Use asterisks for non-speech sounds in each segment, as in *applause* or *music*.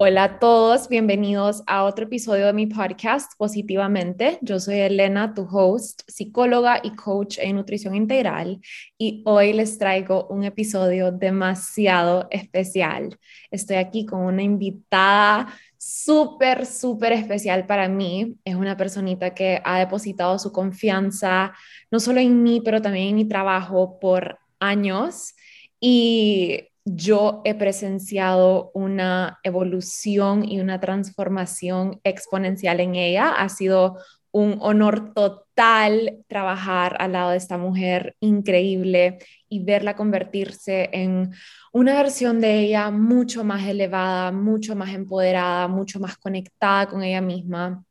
Hola a todos, bienvenidos a otro episodio de mi podcast Positivamente. Yo soy Elena, tu host, psicóloga y coach en nutrición integral y hoy les traigo un episodio demasiado especial. Estoy aquí con una invitada súper, súper especial para mí. Es una personita que ha depositado su confianza no solo en mí, pero también en mi trabajo por años. Y yo he presenciado una evolución y una transformación exponencial en ella. Ha sido un honor total trabajar al lado de esta mujer increíble y verla convertirse en una versión de ella mucho más elevada, mucho más empoderada, mucho más conectada con ella misma.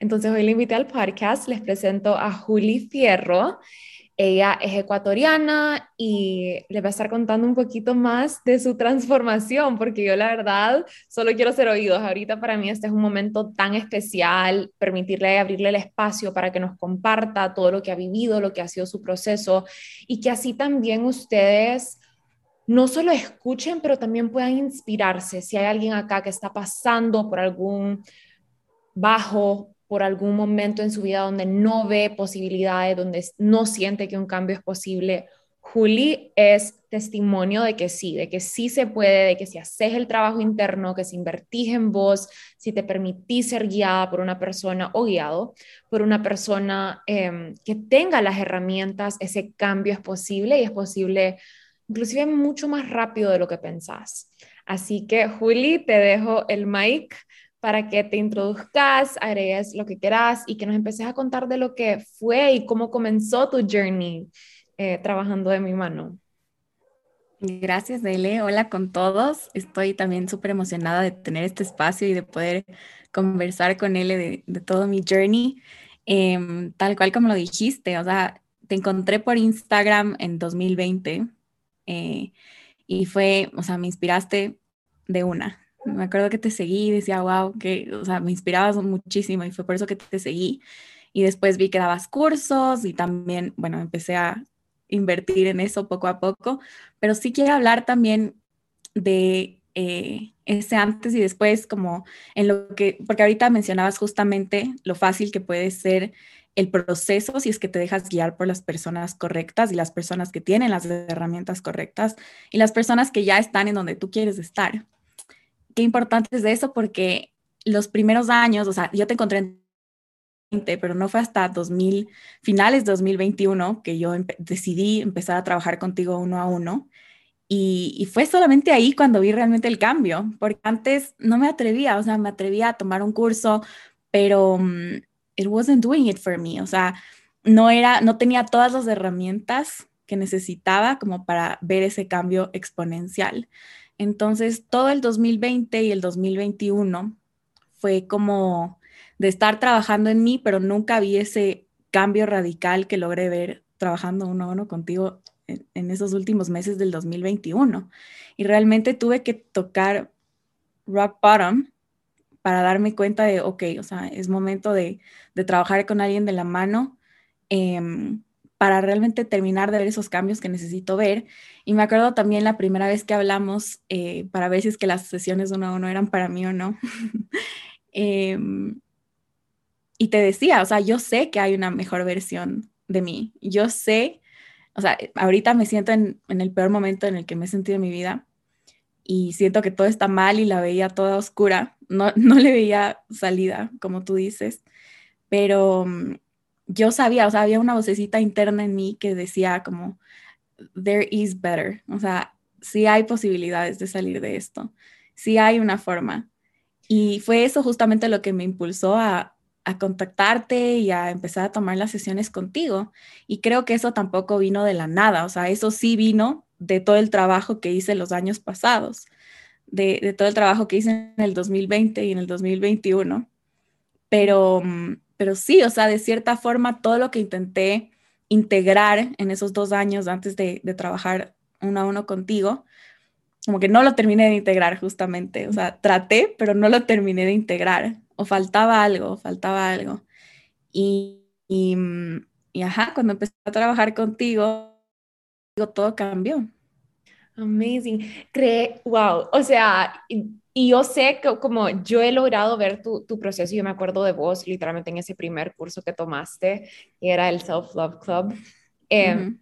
Entonces hoy le invité al podcast, les presento a Juli Fierro. Ella es ecuatoriana y le va a estar contando un poquito más de su transformación, porque yo la verdad solo quiero ser oídos. Ahorita para mí este es un momento tan especial, permitirle abrirle el espacio para que nos comparta todo lo que ha vivido, lo que ha sido su proceso y que así también ustedes no solo escuchen, pero también puedan inspirarse. Si hay alguien acá que está pasando por algún bajo por algún momento en su vida donde no ve posibilidades, donde no siente que un cambio es posible, Juli es testimonio de que sí, de que sí se puede, de que si haces el trabajo interno, que si invertís en vos, si te permitís ser guiada por una persona o guiado por una persona em, que tenga las herramientas, ese cambio es posible y es posible inclusive mucho más rápido de lo que pensás. Así que Juli, te dejo el mic para que te introduzcas, agregues lo que quieras y que nos empeces a contar de lo que fue y cómo comenzó tu journey eh, trabajando de mi mano. Gracias, Dele. Hola con todos. Estoy también súper emocionada de tener este espacio y de poder conversar con él de, de todo mi journey. Em, tal cual como lo dijiste, o sea, te encontré por Instagram en 2020 eh, y fue, o sea, me inspiraste de una. Me acuerdo que te seguí y decía, wow, que, o sea, me inspirabas muchísimo y fue por eso que te seguí. Y después vi que dabas cursos y también, bueno, empecé a invertir en eso poco a poco, pero sí quiero hablar también de eh, ese antes y después, como en lo que, porque ahorita mencionabas justamente lo fácil que puede ser el proceso si es que te dejas guiar por las personas correctas y las personas que tienen las herramientas correctas y las personas que ya están en donde tú quieres estar qué importante es de eso porque los primeros años, o sea, yo te encontré en 20, pero no fue hasta 2000, finales de 2021 que yo decidí empezar a trabajar contigo uno a uno. Y, fue solamente ahí cuando vi realmente el cambio, porque antes no me atrevía, o sea, me atrevía a tomar un curso, pero um, it wasn't doing it for me, o sea, no era, no tenía todas las herramientas que necesitaba como para ver ese cambio exponencial. Entonces, todo el 2020 y el 2021 fue como de estar trabajando en mí, pero nunca vi ese cambio radical que logré ver trabajando uno a uno contigo en, esos últimos meses del 2021. Y realmente tuve que tocar rock bottom para darme cuenta de, ok, o sea, es momento de, trabajar con alguien de la mano. Em, para realmente terminar de ver esos cambios que necesito ver. Y me acuerdo también la primera vez que hablamos eh, para ver si es que las sesiones uno a uno eran para mí o no. *laughs* Em, y te decía, o sea, yo sé que hay una mejor versión de mí. Yo sé, o sea, ahorita me siento en, en el peor momento en el que me he sentido en mi vida y siento que todo está mal y la veía toda oscura. No, *laughs* no le veía salida, como tú dices, pero mm, yo sabía, o sea, había una vocecita interna en mí que decía como, there is better, o sea, sí hay posibilidades de salir de esto, sí hay una forma. Y fue eso justamente lo que me impulsó a, a contactarte y a empezar a tomar las sesiones contigo. Y creo que eso tampoco vino de la nada, o sea, eso sí vino de todo el trabajo que hice los años pasados, de, de todo el trabajo que hice en el 2020 y en el 2021. Pero mm, pero sí, o sea, de cierta forma, todo lo que intenté integrar en esos dos años antes de, trabajar uno a uno contigo, como que no lo terminé de integrar justamente, o sea, traté, pero no lo terminé de integrar, o faltaba algo, faltaba algo. Y, y, y ajá, cuando empecé a trabajar contigo, todo cambió. Amazing. Cree, wow, o sea, y yo sé que como yo he logrado ver tu, tu proceso, yo me acuerdo de vos literalmente en ese primer curso que tomaste, que era el Self Love Club. Eh,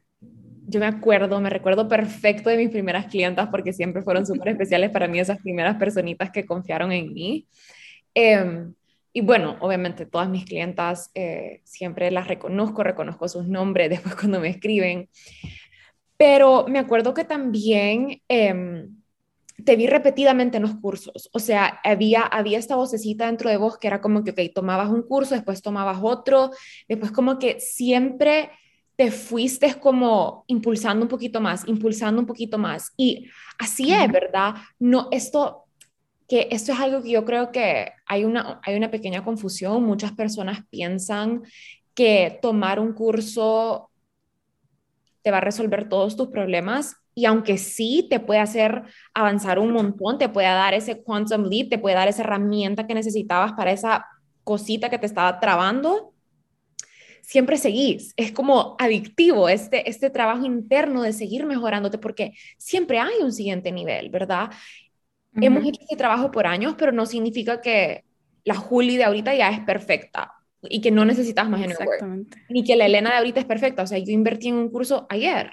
yo me acuerdo, me recuerdo perfecto de mis primeras clientas porque siempre fueron súper especiales para mí esas primeras personitas que confiaron en mí. Em, y bueno, obviamente todas mis clientas eh, siempre las reconozco, reconozco sus nombres *laughs* después cuando me escriben. Pero me acuerdo que también eh, te vi repetidamente en los cursos. O sea, había, había esta vocecita dentro de vos que era como que, ok, tomabas un curso, después tomabas otro, después como que siempre te fuiste como impulsando un poquito más, impulsando un poquito más. Y así es, ¿verdad? No, esto, que esto es algo que yo creo que hay una, hay una pequeña confusión. Muchas personas piensan que tomar un curso te va a resolver todos tus problemas. Y aunque sí te puede hacer avanzar un montón, te puede dar ese quantum leap, te puede dar esa herramienta que necesitabas para esa cosita que te estaba trabando, siempre seguís. Es como adictivo este, este trabajo interno de seguir mejorándote porque siempre hay un siguiente nivel, ¿verdad? Hemos hecho este trabajo por años, pero no significa que la Juli de ahorita ya es perfecta y que no necesitas más en Ni que la Elena de ahorita es perfecta. O sea, yo invertí en un curso ayer,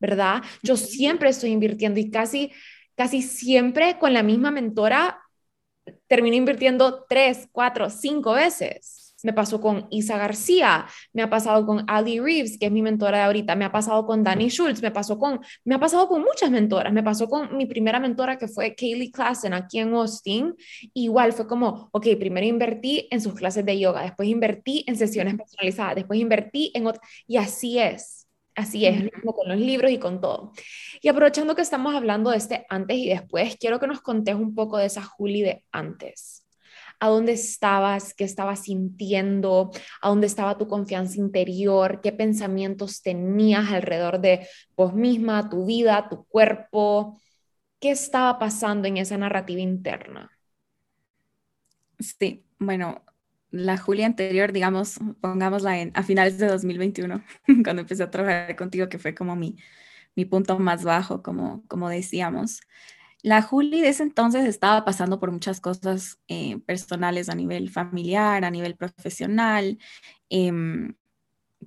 ¿verdad? Yo siempre estoy invirtiendo y casi, casi siempre con la misma mentora termino invirtiendo tres, cuatro, cinco veces. Me pasó con Isa García, me ha pasado con Ali Reeves, que es mi mentora de ahorita, me ha pasado con Danny Schultz, me pasó con, me ha pasado con muchas mentoras, me pasó con mi primera mentora que fue Kaylee Klassen aquí en Austin, igual fue como, ok, primero invertí en sus clases de yoga, después invertí en sesiones personalizadas, después invertí en otras, y así es. Así es, como con los libros y con todo. Y aprovechando que estamos hablando de este antes y después, quiero que nos contes un poco de esa Julie de antes. A dónde estabas, qué estabas sintiendo, a dónde estaba tu confianza interior, qué pensamientos tenías alrededor de vos misma, tu vida, tu cuerpo, qué estaba pasando en esa narrativa interna. Sí, bueno, la Julia anterior, digamos, pongámosla en, a finales de 2021, *laughs* cuando empecé a trabajar contigo, que fue como mi, mi punto más bajo, como, como decíamos. La Juli de ese entonces estaba pasando por muchas cosas eh, personales a nivel familiar, a nivel profesional, em,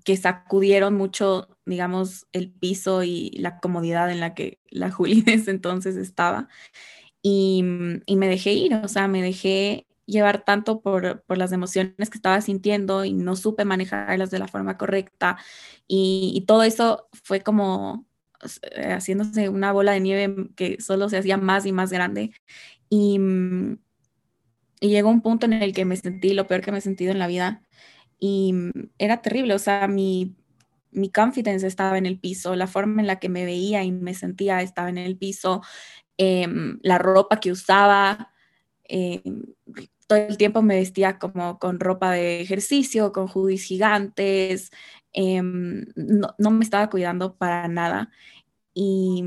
que sacudieron mucho, digamos, el piso y la comodidad en la que la Juli *laughs* de ese entonces estaba. Y, me dejé ir, o sea, me dejé llevar tanto por, las emociones que estaba sintiendo y no supe manejarlas de la forma correcta. y todo eso fue como eh, haciéndose una bola de nieve que solo se hacía más y más grande. Y, mm, y llegó un punto en el que me sentí lo peor que me he sentido en la vida. Y mm, era terrible, o sea, mi, mi confidence estaba en el piso, la forma en la que me veía y me sentía estaba en el piso, em, la ropa que usaba, em, todo el tiempo me vestía como con ropa de ejercicio, con hoodies gigantes, em, no, me estaba cuidando para nada. Y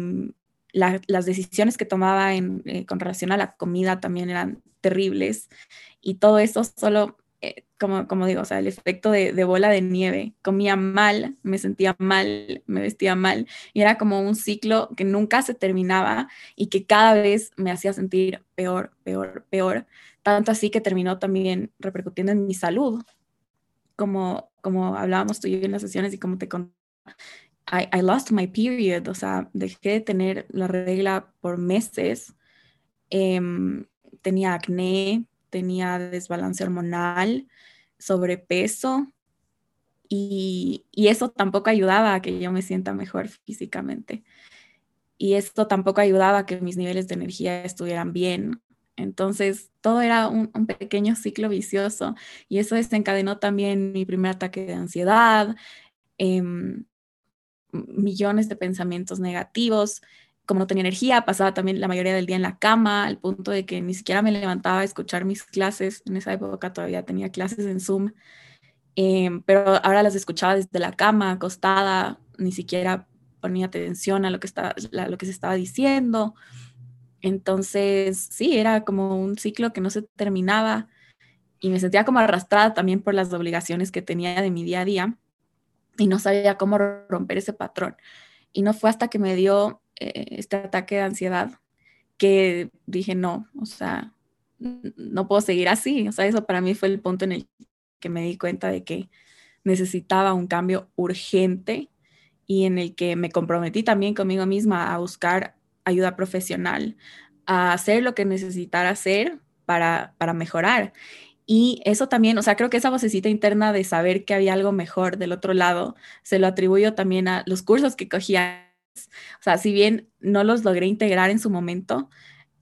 las decisiones que tomaba eh, con relación a la comida también eran terribles. Y todo eso solo, eh, como, como digo, o sea, el efecto de, de, bola de nieve, comía mal, me sentía mal, me vestía mal. Y era como un ciclo que nunca se terminaba y que cada vez me hacía sentir peor, peor, peor, tanto así que terminó también repercutiendo en mi salud, como, como hablábamos tú y yo en las sesiones y como te conté I, lost my period, o sea, dejé de tener la regla por meses. Em, tenía acné, tenía desbalance hormonal, sobrepeso y, y, eso tampoco ayudaba a que yo me sienta mejor físicamente. Y esto tampoco ayudaba a que mis niveles de energía estuvieran bien. Entonces, todo era un, pequeño ciclo vicioso y eso desencadenó también mi primer ataque de ansiedad. Eh, millones de pensamientos negativos. Como no tenía energía, pasaba también la mayoría del día en la cama, al punto de que ni siquiera me levantaba a escuchar mis clases. En esa época todavía tenía clases en Zoom, em, pero ahora las escuchaba desde la cama, acostada, ni siquiera ponía atención a lo que, estaba, lo que se estaba diciendo. Entonces, sí, era como un ciclo que no se terminaba y me sentía como arrastrada también por las obligaciones que tenía de mi día a día y no sabía cómo romper ese patrón. Y no fue hasta que me dio eh, este ataque de ansiedad que dije, no, o sea, no puedo seguir así. O sea, eso para mí fue el punto en el que me di cuenta de que necesitaba un cambio urgente y en el que me comprometí también conmigo misma a buscar ayuda profesional, a hacer lo que necesitara hacer para, para mejorar. Y eso también, o sea, creo que esa vocecita interna de saber que había algo mejor del otro lado, se lo atribuyo también a los cursos que cogía. O sea, si bien no los logré integrar en su momento,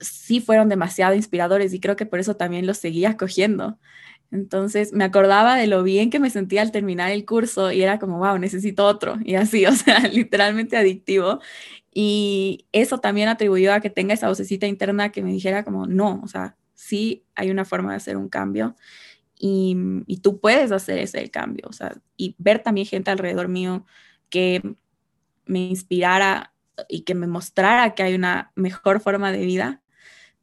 sí fueron demasiado inspiradores y creo que por eso también los seguía cogiendo. Entonces me acordaba de lo bien que me sentía al terminar el curso y era como, wow, necesito otro. Y así, *laughs* o sea, literalmente adictivo. Y eso también atribuyó a que tenga esa vocecita interna que me dijera como, no, o sea, sí hay una forma de hacer un cambio y, y tú puedes hacer ese cambio, o sea, y ver también gente alrededor mío que me inspirara y que me mostrara que hay una mejor forma de vida,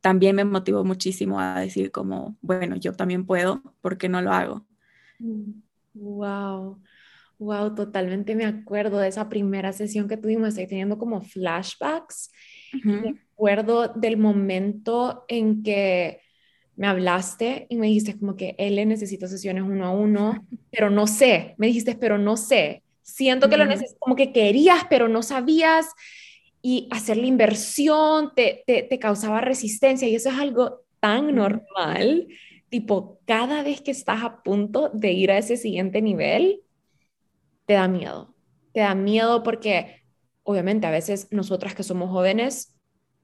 también me motivó muchísimo a decir como, bueno, yo también puedo, ¿por qué no lo hago? Wow, wow, totalmente me acuerdo de esa primera sesión que tuvimos, estoy teniendo como flashbacks. Me acuerdo del momento en que me hablaste y me dijiste como que él necesita sesiones uno a uno, *laughs* pero no sé, me dijiste, pero no sé, siento que lo necesitas, como que querías, pero no sabías y hacer la inversión te, te, causaba resistencia y eso es algo tan normal, tipo, cada vez que estás a punto de ir a ese siguiente nivel, te da miedo, te da miedo porque obviamente a veces nosotras que somos jóvenes,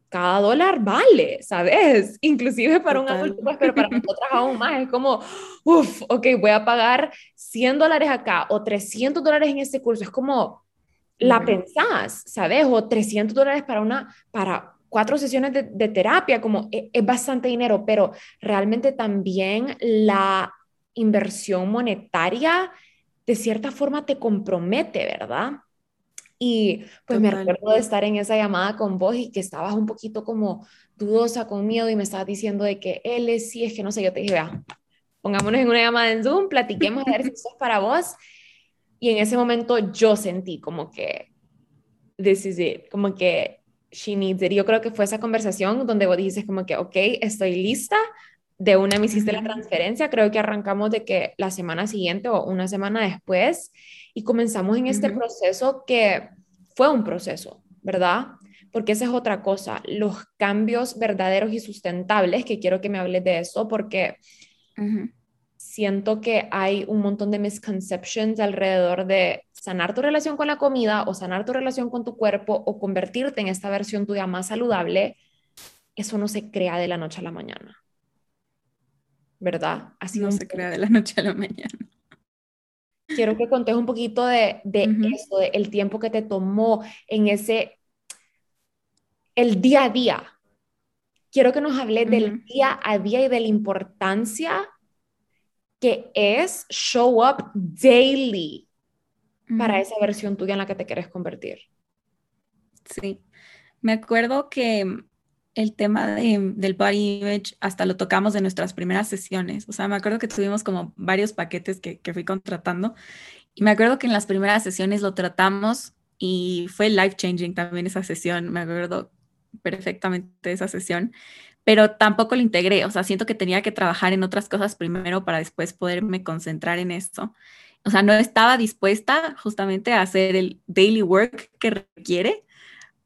cada dólar vale, ¿sabes? *laughs* Inclusive para un adulto, pues, pero para *laughs* nosotras aún más, es como, uff, ok, voy a pagar 100 dólares acá o 300 dólares en este curso, es como, la pensás, ¿sabes? O 300 dólares para una, para cuatro sesiones de, terapia, como es, es, bastante dinero, pero realmente también la inversión monetaria de cierta forma te compromete, ¿verdad? Y pues me acuerdo de estar en esa llamada con vos y que estabas un poquito como dudosa, con miedo y me estabas diciendo de que él es, sí, es que no sé, yo te dije, vea, pongámonos en una llamada en Zoom, platiquemos a ver si eso es para vos y en ese momento yo sentí como que, this is it, como que she needs it. yo creo que fue esa conversación donde vos dices como que, ok, estoy lista. De una me hiciste la transferencia, creo que arrancamos de que la semana siguiente o una semana después y comenzamos en este proceso que fue un proceso, ¿verdad? Porque esa es otra cosa, los cambios verdaderos y sustentables, que quiero que me hables de eso, porque siento que hay un montón de misconceptions alrededor de sanar tu relación con la comida o sanar tu relación con tu cuerpo o convertirte en esta versión tuya más saludable. Eso no se crea de la noche a la mañana. ¿Verdad? Así no se crea de la noche a la mañana. Quiero que contes un poquito de, de eso, de el tiempo que te tomó en ese, el día a día. Quiero que nos hables del día a día y de la importancia que es show up daily para esa versión tuya en la que te quieres convertir. Sí, me acuerdo que el tema del body image hasta lo tocamos en nuestras primeras sesiones. O sea, me acuerdo que tuvimos como varios paquetes que, que fui contratando y me acuerdo que en las primeras sesiones lo tratamos y fue life changing también esa sesión. Me acuerdo perfectamente de esa sesión pero tampoco lo integré, o sea, siento que tenía que trabajar en otras cosas primero para después poderme concentrar en esto. O sea, no estaba dispuesta justamente a hacer el daily work que requiere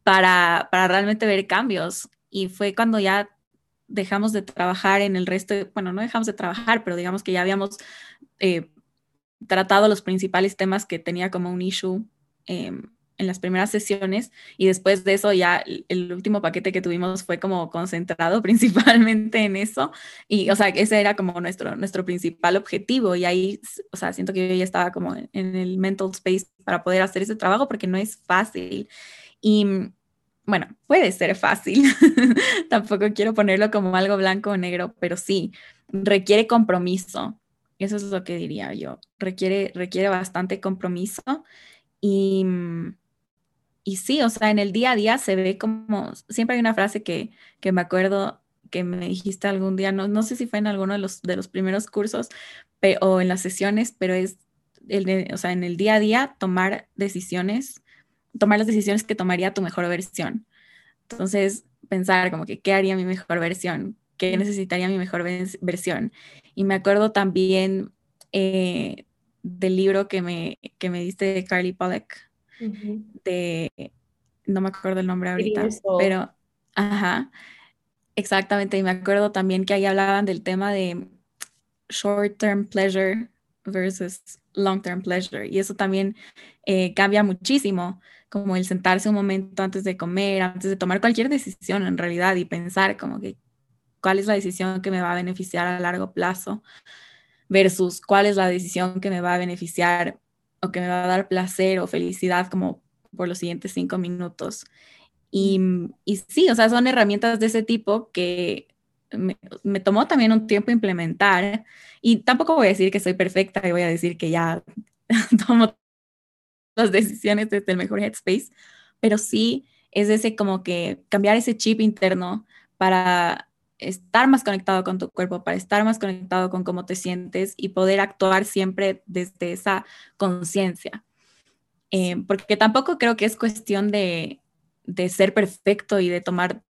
para, para realmente ver cambios. Y fue cuando ya dejamos de trabajar en el resto, bueno, no dejamos de trabajar, pero digamos que ya habíamos eh, tratado los principales temas que tenía como un issue em, en las primeras sesiones y después de eso ya el último paquete que tuvimos fue como concentrado *laughs* principalmente en eso y o sea ese era como nuestro nuestro principal objetivo y ahí o sea siento que yo ya estaba como en el mental space para poder hacer ese trabajo porque no es fácil y bueno, puede ser fácil, *laughs* tampoco quiero ponerlo como algo blanco o negro, pero sí, requiere compromiso. Eso es lo que diría yo. Requiere, requiere bastante compromiso y, y sí, o sea, en el día a día se ve como, siempre hay una frase que, que me acuerdo que me dijiste algún día, no, no sé si fue en alguno de los, de los primeros cursos o en las sesiones, pero es, el o sea, en el día a día tomar decisiones, tomar las decisiones que tomaría tu mejor versión. Entonces, pensar como que qué haría mi mejor versión, qué necesitaría mi mejor versión. Y me acuerdo también eh, del libro que me, que me diste de Carly Pollack, de, no me acuerdo el nombre ahorita, pero, ajá, exactamente. Y me acuerdo también que ahí hablaban del tema de short-term pleasure versus long-term pleasure. Y eso también eh, cambia muchísimo, como el sentarse un momento antes de comer, antes de tomar cualquier decisión en realidad y pensar como que cuál es la decisión que me va a beneficiar a largo plazo versus cuál es la decisión que me va a beneficiar o que me va a dar placer o felicidad como por los siguientes cinco minutos. Y, y sí, o sea, son herramientas de ese tipo que me, me, tomó también un tiempo implementar y tampoco voy a decir que soy perfecta y voy a decir que ya *laughs* tomo las decisiones desde el mejor headspace, pero sí es ese como que cambiar ese chip interno para estar más conectado con tu cuerpo, para estar más conectado con cómo te sientes y poder actuar siempre desde esa conciencia. Eh, porque tampoco creo que es cuestión de, de ser perfecto y de tomar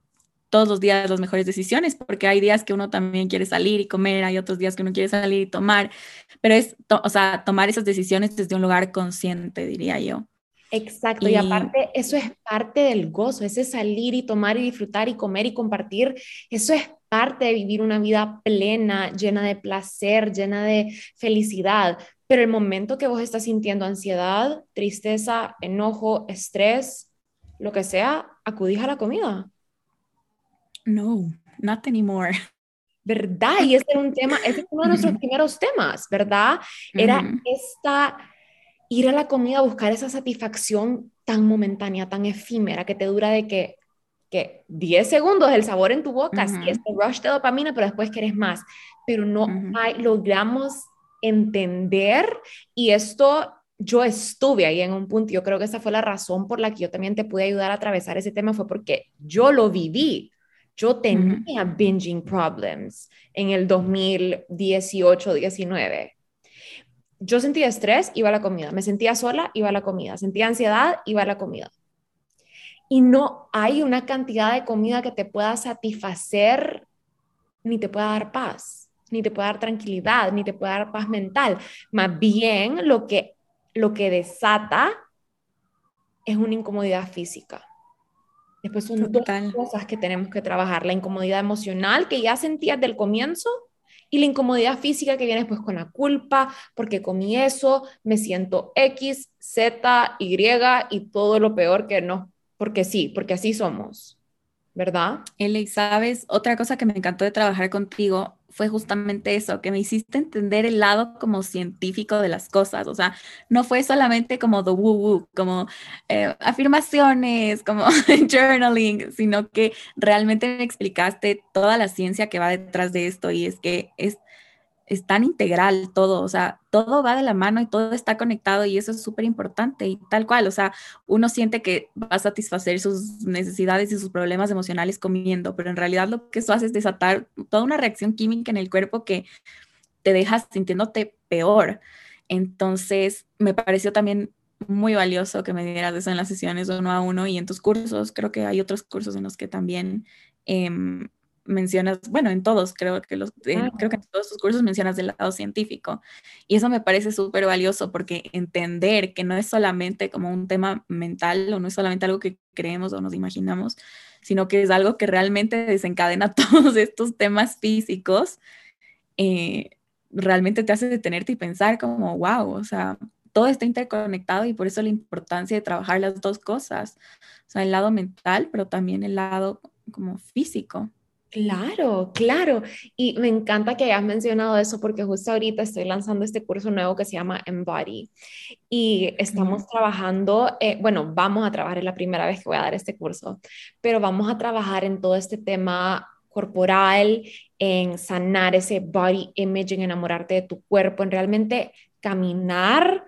todos los días las mejores decisiones, porque hay días que uno también quiere salir y comer, hay otros días que uno quiere salir y tomar, pero es, o sea, tomar esas decisiones desde un lugar consciente, diría yo. Exacto, y, aparte eso es parte del gozo, ese salir y tomar y disfrutar y comer y compartir, eso es parte de vivir una vida plena, llena de placer, llena de felicidad. Pero el momento que vos estás sintiendo ansiedad, tristeza, enojo, estrés, lo que sea, acudís a la comida. No, not anymore. *laughs* ¿Verdad? Y ese era un tema, ese es uno de nuestros primeros temas, ¿verdad? Era esta ir a la comida a buscar esa satisfacción tan momentánea, tan efímera, que te dura de que, que 10 segundos el sabor en tu boca, sí, este rush de dopamina, pero después quieres más. Pero no hay, logramos entender y esto yo estuve ahí en un punto, yo creo que esa fue la razón por la que yo también te pude ayudar a atravesar ese tema, fue porque yo lo viví. Yo tenía binging problems en el 2018-19 yo sentía estrés, iba a la comida. Me sentía sola, iba a la comida. Sentía ansiedad, iba a la comida. Y no hay una cantidad de comida que te pueda satisfacer ni te pueda dar paz, ni te pueda dar tranquilidad, ni te pueda dar paz mental. Más bien lo que, lo que desata es una incomodidad física. Después son dos cosas que tenemos que trabajar. La incomodidad emocional que ya sentías del comienzo y la incomodidad física que viene después con la culpa, porque comí eso, me siento X, Z, Y y todo lo peor que no, porque sí, porque así somos. ¿verdad? Eli, sabes, otra cosa que me encantó de trabajar contigo fue justamente eso, que me hiciste entender el lado como científico de las cosas, o sea, no fue solamente como the woo woo, como eh, afirmaciones, como *laughs* journaling, sino que realmente me explicaste toda la ciencia que va detrás de esto y es que es es tan integral todo, o sea, todo va de la mano y todo está conectado y eso es súper importante y tal cual, o sea, uno siente que va a satisfacer sus necesidades y sus problemas emocionales comiendo, pero en realidad lo que eso hace es desatar toda una reacción química en el cuerpo que te deja sintiéndote peor. Entonces, me pareció también muy valioso que me dieras eso en las sesiones uno a uno y en tus cursos, creo que hay otros cursos en los que también... Em, mencionas, bueno, en todos, creo que, los, creo que en todos tus cursos mencionas del lado científico. Y eso me parece súper valioso porque entender que no es solamente como un tema mental o no es solamente algo que creemos o nos imaginamos, sino que es algo que realmente desencadena *laughs* todos estos temas físicos, eh, realmente te hace detenerte y pensar como, wow, o sea, todo está interconectado y por eso la importancia de trabajar las dos cosas, o sea, el lado mental, pero también el lado como físico. Claro, claro. Y me encanta que hayas mencionado eso porque justo ahorita estoy lanzando este curso nuevo que se llama Embody y estamos trabajando, eh, bueno, vamos a trabajar, es la primera vez que voy a dar este curso, pero vamos a trabajar en todo este tema corporal, en sanar ese body image, en enamorarte de tu cuerpo, en realmente caminar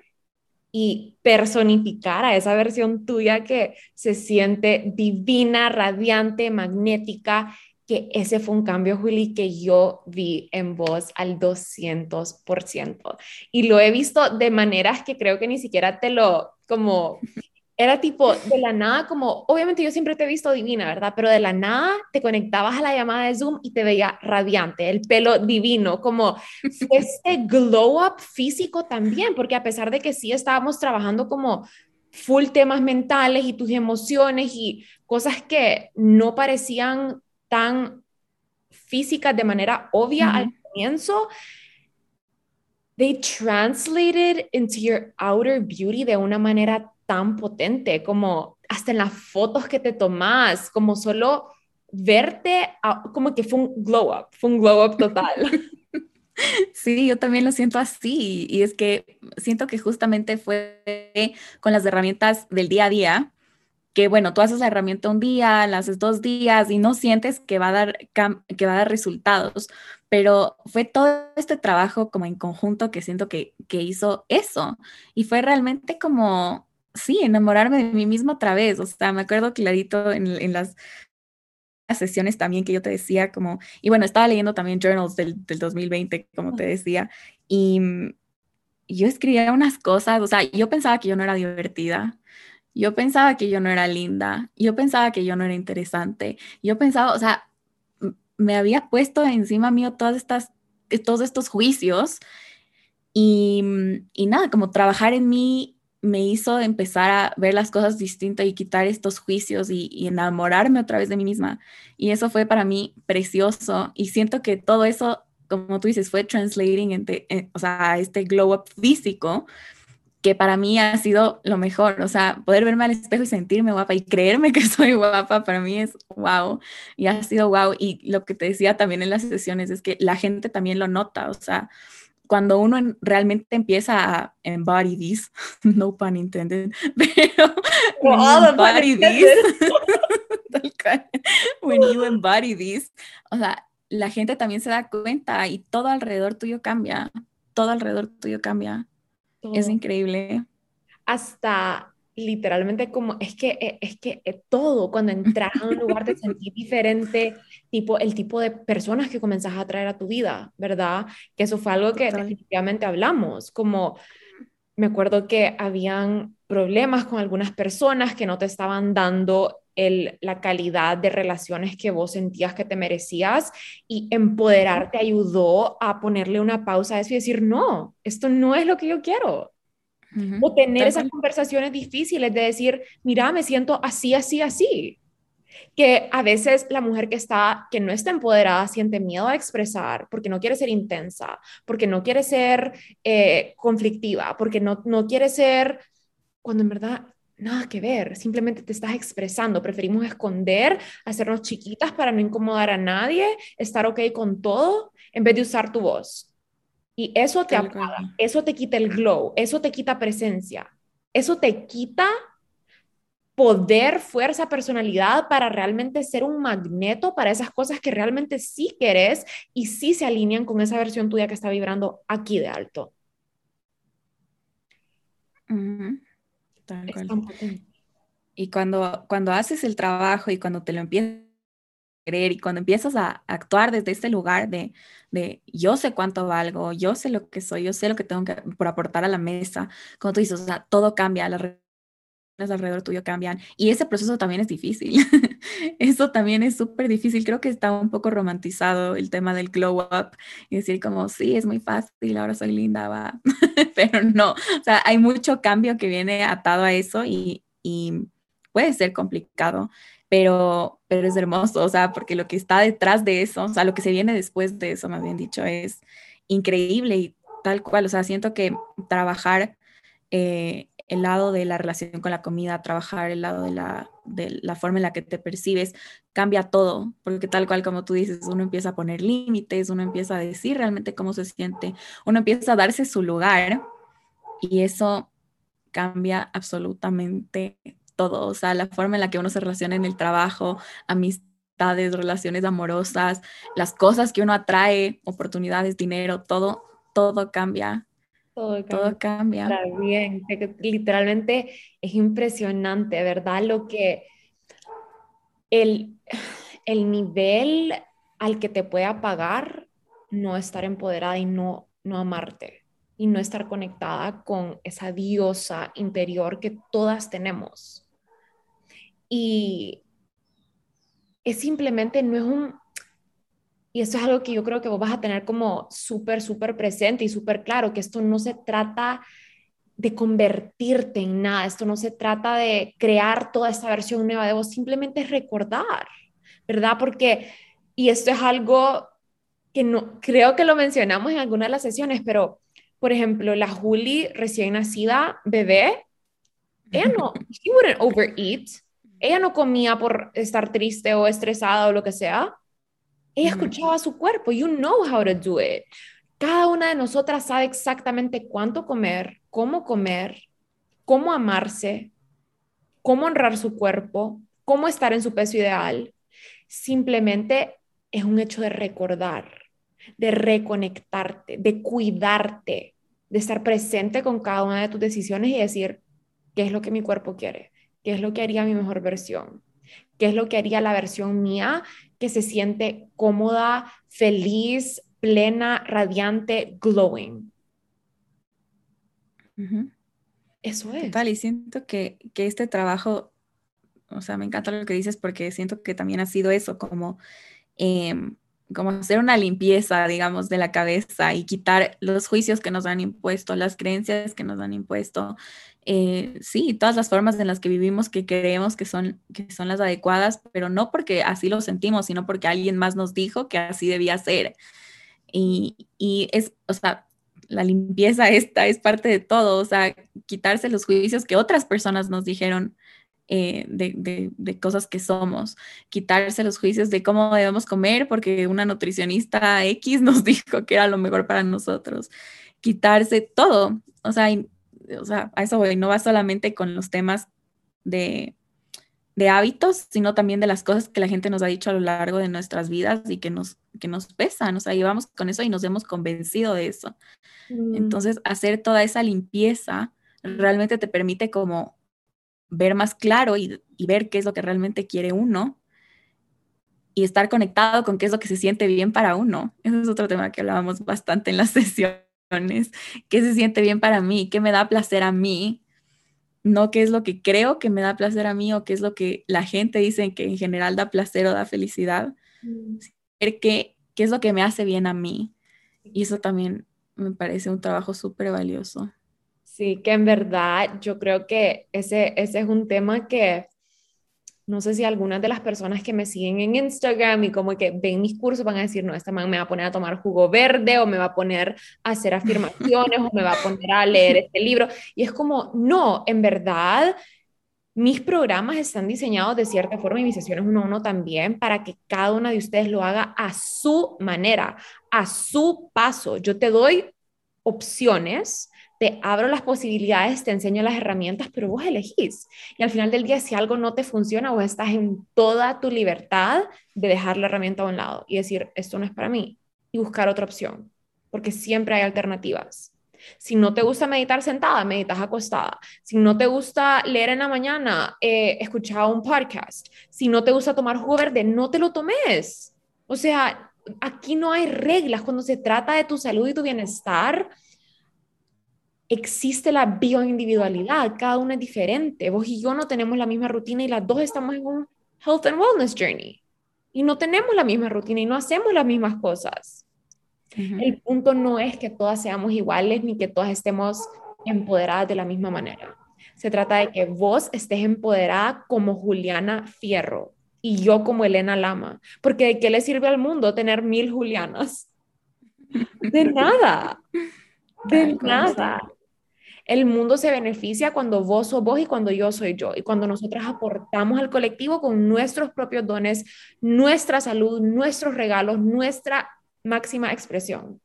y personificar a esa versión tuya que se siente divina, radiante, magnética que ese fue un cambio, Juli, que yo vi en vos al 200%. Y lo he visto de maneras que creo que ni siquiera te lo como *laughs* era tipo de la nada, como obviamente yo siempre te he visto divina, ¿verdad? Pero de la nada te conectabas a la llamada de Zoom y te veía radiante, el pelo divino, como *laughs* este glow up físico también, porque a pesar de que sí estábamos trabajando como full temas mentales y tus emociones y cosas que no parecían tan físicas de manera obvia al comienzo, they translated into your outer beauty de una manera tan potente, como hasta en las fotos que te tomas, como solo verte, como que fue un glow up, fue un glow up total. *laughs* *laughs* Sí, yo también lo siento así y es que siento que justamente fue con las herramientas del día a día, que bueno, tú haces la herramienta un día, la haces dos días y no sientes que va a dar, que va a dar resultados, pero fue todo este trabajo como en conjunto que siento que, que hizo eso y fue realmente como sí, enamorarme de mí misma otra vez. O sea, me acuerdo clarito en, en las sesiones también que yo te decía como, y bueno, estaba leyendo también journals del, del 2020, como te decía, y, yo escribía unas cosas, o sea, yo pensaba que yo no era divertida, yo pensaba que yo no era linda, yo pensaba que yo no era interesante, yo pensaba, o sea, me había puesto encima mío todas estas, todos estos juicios y, y nada, como trabajar en mí me hizo empezar a ver las cosas distintas y quitar estos juicios y, enamorarme otra vez de mí misma. Y eso fue para mí precioso y siento que todo eso, como tú dices, fue translating entre, eh, o sea, este glow up físico que para mí ha sido lo mejor, o sea, poder verme al espejo y sentirme guapa y creerme que *laughs* soy guapa, para mí es wow, y ha sido wow. Y lo que te decía también en las sesiones es que la gente también lo nota, o sea, cuando uno realmente empieza a embody this, *laughs* no pun intended, *laughs* pero you embody this, when you embody this, o sea, la gente también se da cuenta y todo alrededor tuyo cambia, todo alrededor tuyo cambia. Es increíble. Hasta literalmente como, es que, eh, es que eh, todo, cuando entras a un lugar te sentís *laughs* diferente, tipo, el tipo de personas que comenzás a traer a tu vida, ¿verdad? Que eso fue algo que definitivamente hablamos, como me acuerdo que habían problemas con algunas personas que no te estaban dando el, la calidad de relaciones que vos sentías que te merecías y empoderarte ayudó a ponerle una pausa a eso y decir, no, esto no es lo que yo quiero o tener esas conversaciones difíciles de decir, mira, me siento así, así, así. Que a veces la mujer que está, que no está empoderada, siente miedo a expresar porque no quiere ser intensa, porque no quiere ser eh, conflictiva, porque no, no quiere ser, cuando en verdad nada que ver, simplemente te estás expresando. Preferimos esconder, hacernos chiquitas para no incomodar a nadie, estar ok con todo, en vez de usar tu voz. Y eso te apaga, eso te quita el glow, eso te quita presencia, eso te quita poder, fuerza, personalidad para realmente ser un magneto para esas cosas que realmente sí querés y sí se alinean con esa versión tuya que está vibrando aquí de alto. Y cuando, cuando haces el trabajo y cuando te lo empiezas creer y cuando empiezas a actuar desde este lugar de, de, yo sé cuánto valgo, yo sé lo que soy, yo sé lo que tengo que por aportar a la mesa, como tú dices, o sea, todo cambia, las alrededor tuyo cambian y ese proceso también es difícil. *laughs* Eso también es súper difícil. Creo que está un poco romantizado el tema del glow up y decir como, sí, es muy fácil, ahora soy linda, va. *laughs* Pero no, o sea, hay mucho cambio que viene atado a eso y, y puede ser complicado pero, pero es hermoso, o sea, porque lo que está detrás de eso, o sea, lo que se viene después de eso, más bien dicho, es increíble y tal cual, o sea, siento que trabajar eh, el lado de la relación con la comida, trabajar el lado de la, de la forma en la que te percibes, cambia todo, porque tal cual como tú dices, uno empieza a poner límites, uno empieza a decir realmente cómo se siente, uno empieza a darse su lugar y eso cambia absolutamente todo, o sea, la forma en la que uno se relaciona en el trabajo, amistades, relaciones amorosas, las cosas que uno atrae, oportunidades, dinero, todo, todo cambia. *laughs* Todo cambia. Todo cambia. bien, literalmente es impresionante, ¿verdad? Lo que el, *sighs* el nivel al que te puede pagar no estar empoderada y no, no amarte y no estar conectada con esa diosa interior que todas tenemos. Y es simplemente, no es un, y esto es algo que yo creo que vos vas a tener como súper, súper presente y súper claro, que esto no se trata de convertirte en nada, esto no se trata de crear toda esta versión nueva de vos, simplemente recordar, ¿verdad? Porque, y esto es algo que no, creo que lo mencionamos en alguna de las sesiones, pero, por ejemplo, la Juli recién nacida, bebé, ella no, *laughs* she wouldn't overeat, ella no comía por estar triste o estresada o lo que sea, ella escuchaba su cuerpo, you know how to do it. Cada una de nosotras sabe exactamente cuánto comer, cómo comer, cómo amarse, cómo honrar su cuerpo, cómo estar en su peso ideal. Simplemente es un hecho de recordar, de reconectarte, de cuidarte, de estar presente con cada una de tus decisiones y decir, ¿qué es lo que mi cuerpo quiere? ¿Qué es lo que haría mi mejor versión? ¿Qué es lo que haría la versión mía que se siente cómoda, feliz, plena, radiante, glowing. Eso es. Total, y siento que, que, este trabajo, o sea, me encanta lo que dices porque siento que también ha sido eso, como, em, como hacer una limpieza, digamos, de la cabeza y quitar los juicios que nos han impuesto, las creencias que nos han impuesto, eh, sí, todas las formas en las que vivimos que creemos que son, que son las adecuadas, pero no porque así lo sentimos, sino porque alguien más nos dijo que así debía ser. Y, y es, o sea, la limpieza *laughs* esta es parte de todo, o sea, quitarse los juicios que otras personas nos dijeron eh, de, de, de, cosas que somos, quitarse los juicios de cómo debemos comer porque una nutricionista X nos *laughs* dijo que era lo mejor para nosotros, quitarse todo, o sea, o sea, a eso voy, no va solamente con los temas de, de hábitos, sino también de las cosas que la gente nos ha dicho a lo largo de nuestras vidas y que nos, que nos pesan, o sea, llevamos con eso y nos hemos convencido de eso. Mm. Entonces, hacer toda esa limpieza realmente te permite como ver más claro y, y, ver qué es lo que realmente quiere uno y estar conectado con qué es lo que se siente bien para uno. Ese es otro tema que hablábamos bastante en la *laughs* sesión qué se siente bien para mí, qué me da placer a mí, no qué es lo que creo que me da placer a mí o qué es lo que la gente dice que en general da placer o da felicidad, mm. ver qué, qué es lo que me hace bien a mí. Y eso también me parece un trabajo súper valioso. Sí, que en verdad yo creo que ese, ese es un tema que no sé si algunas de las personas que me siguen en Instagram y como que ven mis cursos van a decir, no, esta man me va a poner a tomar jugo verde o me va a poner a hacer afirmaciones o me va a poner a leer este libro. Y es como, no, en verdad, mis programas están diseñados de cierta forma y mis sesiones uno a uno también para que cada una de ustedes lo haga a su manera, a su paso. Yo te doy opciones te abro las posibilidades, te enseño las herramientas, pero vos elegís. Y al final del día, si algo no te funciona, vos estás en toda tu libertad de dejar la herramienta a un lado y decir, esto no es para mí, y buscar otra opción, porque siempre hay alternativas. Si no te gusta meditar sentada, meditas acostada. Si no te gusta leer en la mañana, eh, escucha un podcast. Si no te gusta tomar jugo verde, no te lo tomes. O sea, aquí no hay reglas. Cuando se trata de tu salud y tu bienestar, existe la bioindividualidad, cada una es diferente. Vos y yo no tenemos la misma rutina y las dos estamos en un health and wellness journey. Y no tenemos la misma rutina y no hacemos las mismas cosas. El punto no es que todas seamos iguales ni que todas estemos empoderadas de la misma manera. Se trata de que vos estés empoderada como Juliana Fierro y yo como Elena Lama. Porque ¿de qué le sirve al mundo tener mil Julianas? De *laughs* nada. De nada. El mundo se beneficia cuando vos sos vos y cuando yo soy yo. Y cuando nosotras aportamos al colectivo con nuestros propios dones, nuestra salud, nuestros regalos, nuestra máxima expresión.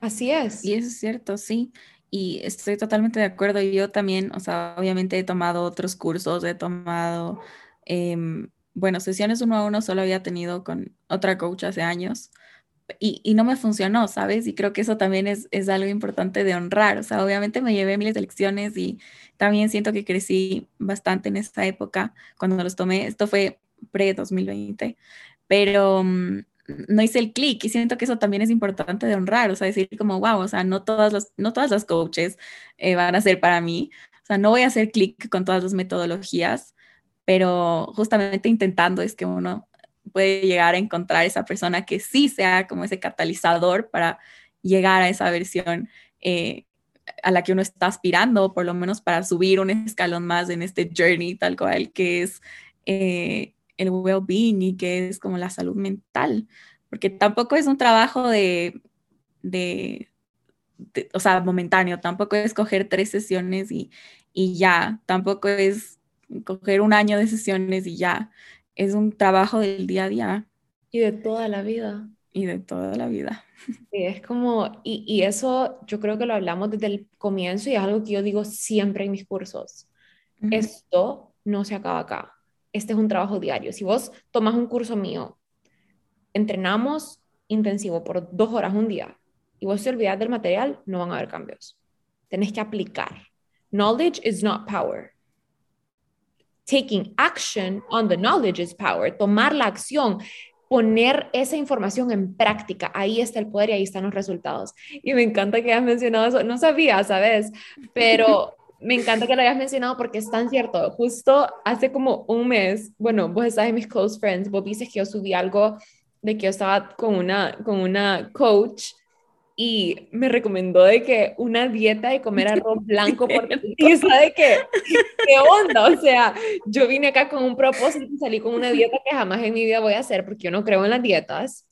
Así es. Y eso es cierto, sí. Y estoy totalmente de acuerdo. Yo también, o sea, obviamente he tomado otros cursos, he tomado, em, bueno, sesiones uno a uno solo había tenido con otra coach hace años y, no me funcionó, ¿sabes? Y creo que eso también es, es, algo importante de honrar. O sea, obviamente me llevé miles de lecciones y también siento que crecí bastante en esa época cuando los tomé. Esto fue pre-2020, pero, mm, no hice el clic y siento que eso también es importante de honrar, o sea, decir como, wow, o sea, no todas las, no todas las coaches eh, van a ser para mí, o sea, no voy a hacer clic con todas las metodologías, pero justamente intentando es que uno puede llegar a encontrar esa persona que sí sea como ese catalizador para llegar a esa versión eh, a la que uno está aspirando, por lo menos para subir un escalón más en este journey tal cual que es eh, el well-being y que es como la salud mental, porque tampoco es un trabajo de, de, o sea, momentáneo, tampoco es coger tres sesiones y, y ya, tampoco es coger un año de sesiones y ya, es un trabajo del día a día. Y de toda la vida. Y de toda la vida. *laughs* Sí, es como, y, y, eso yo creo que lo hablamos desde el comienzo y es algo que yo digo siempre en mis cursos. Esto no se acaba acá. Este es un trabajo diario. Si vos tomas un curso mío, entrenamos intensivo por dos horas un día y vos te olvidas del material, no van a haber cambios. Tenés que aplicar. Knowledge is not power. Taking action on the knowledge is power. Tomar la acción poner esa información en práctica. Ahí está el poder y ahí están los resultados. Y me encanta que hayas mencionado eso. No sabía, ¿sabes? Pero *laughs* me encanta que lo hayas mencionado porque es tan cierto. Justo hace como un mes, bueno, vos estás en mis close friends, vos viste que yo subí algo de que yo estaba con una, con una coach y me recomendó de que una dieta de comer arroz *laughs* blanco por y sabe qué qué onda o sea yo vine acá con un propósito y salí con una dieta que jamás en mi vida voy a hacer porque yo no creo en las dietas.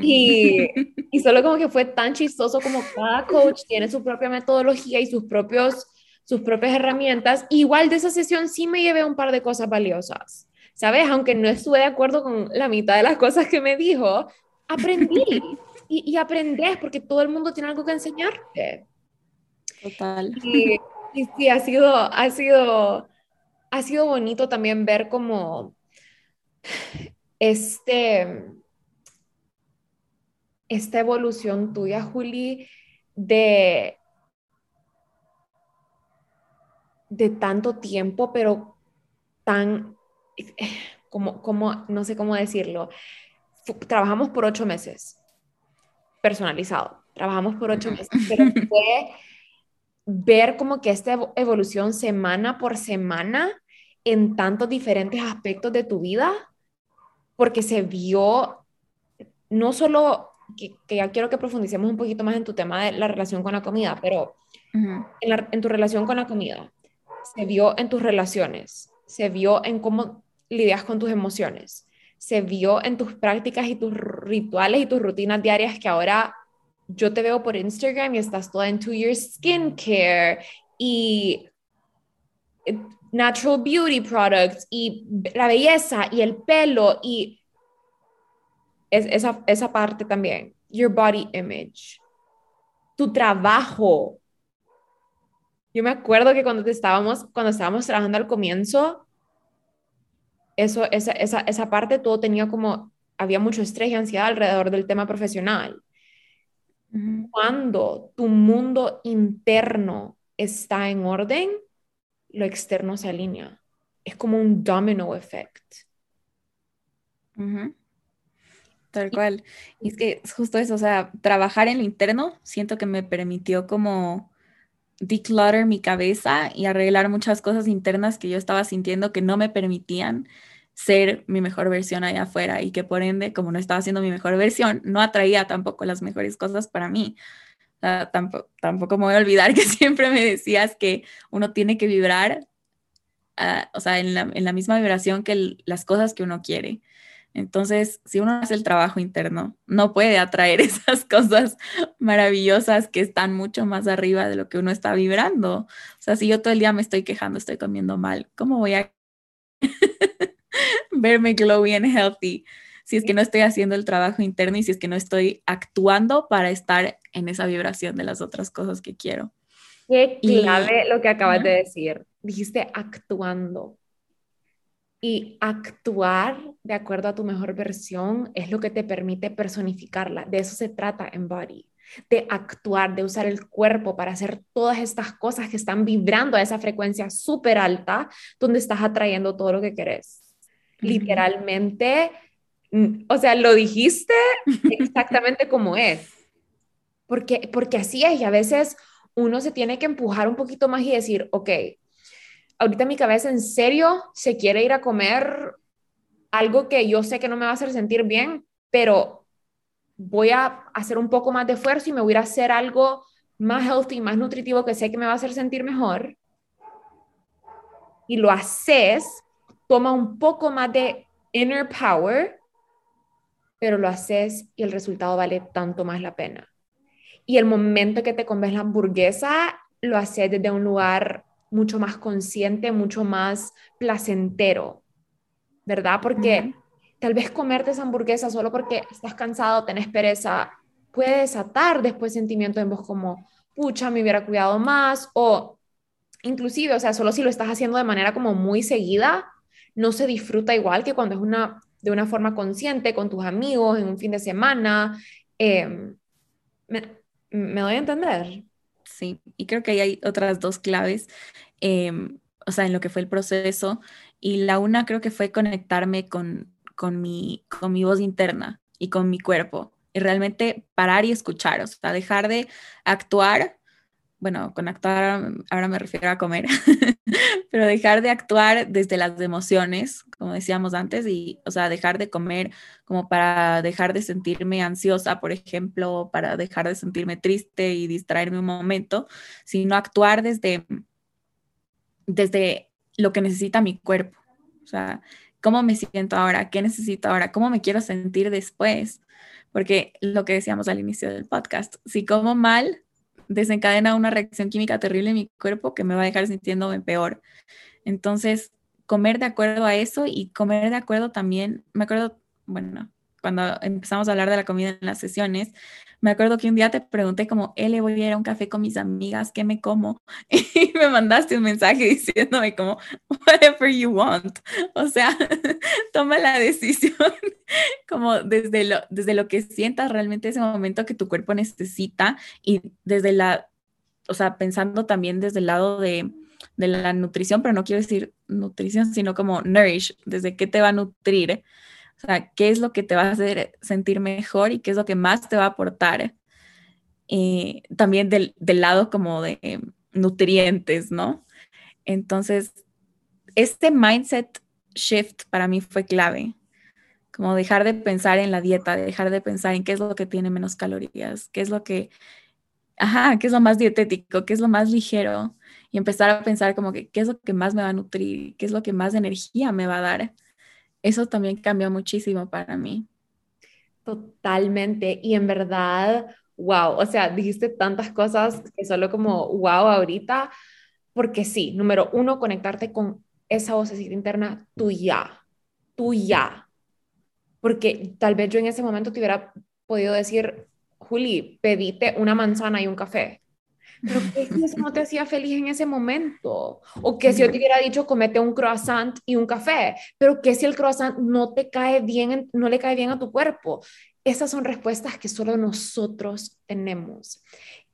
Y, *laughs* y solo como que fue tan chistoso como cada coach tiene su propia metodología y sus propios sus propias herramientas. Igual de esa sesión sí me llevé un par de cosas valiosas sabes aunque no estuve de acuerdo con la mitad de las cosas que me dijo aprendí *laughs* y, y aprendes porque todo el mundo tiene algo que enseñarte. Total. Y, sí, ha sido, ha sido, ha sido bonito también ver como este, esta evolución tuya, Juli, de, de tanto tiempo, pero tan, como, como, no sé cómo decirlo, trabajamos por ocho meses personalizado. Trabajamos por ocho meses, pero fue ver como que esta evolución semana por semana en tantos diferentes aspectos de tu vida, porque se vio no solo, que, ya quiero que profundicemos un poquito más en tu tema de la relación con la comida, pero en, en tu relación con la comida, se vio en tus relaciones, se vio en cómo lidias con tus emociones, se vio en tus prácticas y tus rituales y tus rutinas diarias que ahora yo te veo por Instagram y estás toda en your skincare y eh, natural beauty products y la belleza y el pelo y esa, esa parte también, your body image, tu trabajo. Yo me acuerdo que cuando estábamos, cuando estábamos trabajando al comienzo, eso, esa, esa, esa parte todo tenía como, había mucho estrés y ansiedad alrededor del tema profesional. Cuando tu mundo interno está en orden, lo externo se alinea. Es como un domino effect. Tal cual. Y es que es justo eso, o sea, trabajar en lo interno, siento que me permitió como declutter mi cabeza y arreglar muchas cosas internas que yo estaba sintiendo que no me permitían ser mi mejor versión allá afuera y que por ende, como no estaba siendo mi mejor versión, no atraía tampoco las mejores cosas para mí. tampoco, me voy a olvidar que *laughs* siempre me decías que uno tiene que vibrar, ah, o sea, en la, misma vibración que las cosas que uno quiere. Entonces, si uno hace el trabajo interno, no puede atraer *laughs* esas cosas maravillosas que están mucho más arriba de lo que uno está vibrando. O sea, si yo todo el día me estoy quejando, estoy comiendo mal, ¿cómo voy a *laughs* verme glowy and healthy si es que no estoy haciendo el trabajo interno y si es que no estoy actuando para estar en esa vibración de las otras cosas que quiero? Qué clave lo que acabas de decir. Dijiste actuando. Y actuar de acuerdo a tu mejor versión es lo que te permite personificarla. De eso se trata en Body. De actuar, de usar el cuerpo para hacer todas estas cosas que están vibrando a esa frecuencia súper alta, donde estás atrayendo todo lo que querés. Literalmente, o sea, lo dijiste *laughs* exactamente como es. Porque, porque así es, y a veces uno se tiene que empujar un poquito más y decir, ok, ahorita mi cabeza en serio se quiere ir a comer algo que yo sé que no me va a hacer sentir bien, pero voy a hacer un poco más de esfuerzo y me voy a hacer algo más healthy, más nutritivo que sé que me va a hacer sentir mejor. Y lo haces, toma un poco más de inner power, pero lo haces y el resultado vale tanto más la pena. Y el momento que te comes la hamburguesa, lo haces desde un lugar mucho más consciente, mucho más placentero, ¿verdad? Porque tal vez comerte esa hamburguesa solo porque estás cansado, tenés pereza, puede desatar después sentimientos en vos como, pucha, me hubiera cuidado más, o inclusive, o sea, solo si lo estás haciendo de manera como muy seguida, no se disfruta igual que cuando es una, de una forma consciente con tus amigos en un fin de semana. Em, ¿Me doy a entender? Sí, y creo que ahí hay otras dos claves, em, o sea, en lo que fue el proceso. Y la una creo que fue conectarme con, con, mi, con mi voz interna y con mi cuerpo. Y realmente parar y escuchar, o sea, dejar de actuar bueno, con actuar ahora me refiero a comer, *laughs* pero dejar de actuar desde las emociones, como decíamos antes, y, o sea, dejar de comer como para dejar de sentirme ansiosa, por ejemplo, para dejar de sentirme triste y distraerme un momento, sino actuar desde, desde lo que necesita mi cuerpo, o sea, cómo me siento ahora, qué necesito ahora, cómo me quiero sentir después, porque lo que decíamos al inicio del podcast, si como mal, desencadena una reacción química terrible en mi cuerpo que me va a dejar sintiéndome peor. Entonces, comer de acuerdo a eso y comer de acuerdo también, me acuerdo, bueno, cuando empezamos a hablar de la comida en las sesiones, me acuerdo que un día te pregunté como, él voy a ir a un café con mis amigas, ¿qué me como? *laughs* Y me mandaste un mensaje *laughs* diciéndome como, whatever you want. O sea, *laughs* toma la decisión como desde lo, desde lo que sientas realmente ese momento que tu cuerpo necesita y desde la, o sea, pensando también desde el lado de, de la nutrición, pero no quiero decir nutrición, sino como nourish, desde qué te va a nutrir o sea, qué es lo que te va a hacer sentir mejor y qué es lo que más te va a aportar. Eh, también del, del, lado como de nutrientes, ¿no? Entonces, este mindset shift para mí fue clave, como dejar de pensar en la dieta, dejar de pensar en qué es lo que tiene menos calorías, qué es lo que, ajá, qué es lo más dietético, qué es lo más ligero, y empezar a pensar como que qué es lo que más me va a nutrir, qué es lo que más energía me va a dar eso también cambió muchísimo para mí. Totalmente. Y en verdad, wow, o sea, dijiste tantas cosas que solo como wow ahorita, porque sí, número uno, conectarte con esa vocecita interna tuya, tuya. Porque tal vez yo en ese momento te hubiera podido decir, Juli, pedite una manzana y un café. Pero ¿qué si eso no te hacía feliz en ese momento? O que si yo te hubiera dicho, comete un croissant y un café, pero ¿qué si el croissant no te cae bien, no le cae bien a tu cuerpo? Esas son respuestas que solo nosotros tenemos.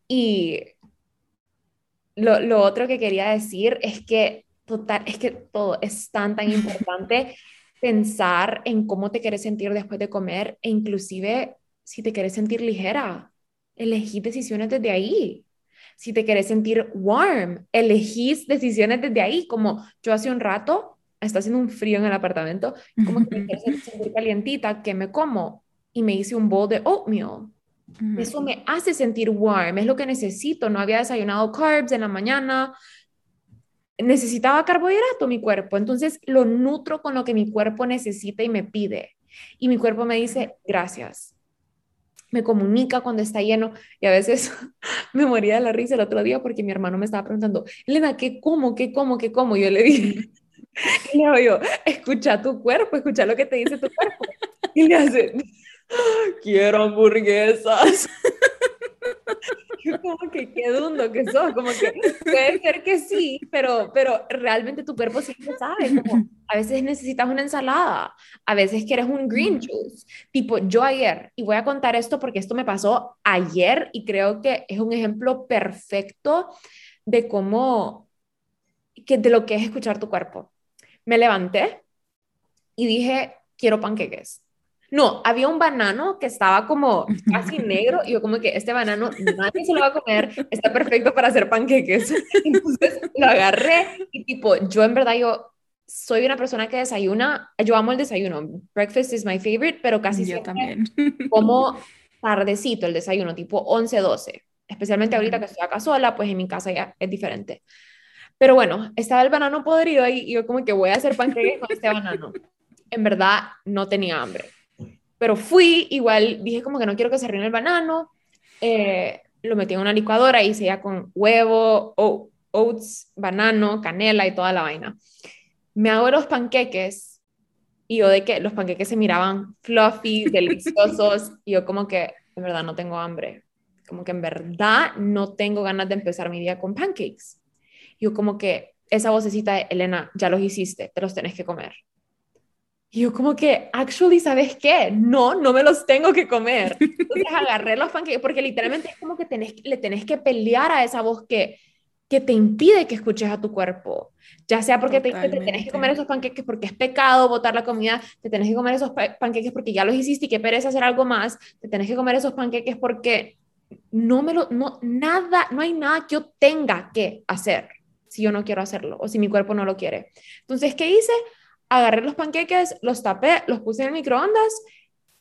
Y lo, lo otro que quería decir es que, total, es que todo es tan, tan *laughs* importante pensar en cómo te quieres sentir después de comer e inclusive si te quieres sentir ligera, elegir decisiones desde ahí si te quieres sentir warm, elegís decisiones desde ahí, como yo hace un rato, está haciendo un frío en el apartamento, como que me *laughs* quiero sentir calientita, que me como? Y me hice un bowl de oatmeal. Eso me hace sentir warm, es lo que necesito. No había desayunado carbs en la mañana, necesitaba carbohidrato mi cuerpo, entonces lo nutro con lo que mi cuerpo necesita y me pide. Y mi cuerpo me dice, gracias, me comunica cuando está lleno y a veces *laughs* me moría de la risa el otro día porque mi hermano me estaba preguntando, Elena, ¿qué como? ¿Qué como? ¿Qué como? Yo le dije, *laughs* le escucha tu cuerpo, escucha lo que te dice tu cuerpo. Y le hace, *laughs* quiero hamburguesas. *laughs* como que qué dundo que sos, como que puede ser que sí, pero, pero realmente tu cuerpo siempre sabe, como a veces necesitas una ensalada, a veces quieres un green juice, tipo yo ayer, y voy a contar esto porque esto me pasó ayer y creo que es un ejemplo perfecto de cómo, que de lo que es escuchar tu cuerpo. Me levanté y dije, quiero panqueques No, había un banano que estaba como casi *laughs* negro y yo como que este banano nadie se lo va a comer, está perfecto para hacer panqueques. *laughs* Entonces lo agarré y tipo, yo en verdad yo soy una persona que desayuna, yo amo el desayuno, breakfast is my favorite, pero casi yo también. como *laughs* tardecito el desayuno, tipo 11, 12, especialmente ahorita que estoy acá sola, pues en mi casa ya es diferente. Pero bueno, estaba el banano podrido ahí y yo como que voy a hacer panqueques con este banano. En verdad no tenía hambre pero fui, igual dije como que no quiero que se arruine el banano, eh, lo metí en una licuadora y hice ya con huevo, oats, banano, canela y toda la vaina. Me hago los panqueques y yo de que los panqueques se miraban fluffy, *laughs* deliciosos, y yo como que en verdad no tengo hambre, como que en verdad no tengo ganas de empezar mi día con pancakes. Yo como que esa vocecita de Elena, ya los hiciste, te los tenés que comer. Y yo como que, actually, ¿sabes qué? No, no me los tengo que comer. Entonces agarré los panqueques, porque literalmente es como que tenés, le tenés que pelear a esa voz que, que te impide que escuches a tu cuerpo. Ya sea porque te, te, tenés que comer esos panqueques porque es pecado botar la comida, te tenés que comer esos panqueques porque ya los hiciste y que pereza hacer algo más, te tenés que comer esos panqueques porque no me lo, no, nada, no hay nada que yo tenga que hacer si yo no quiero hacerlo o si mi cuerpo no lo quiere. Entonces, ¿qué hice? Agarré los panqueques, los tapé, los puse en el microondas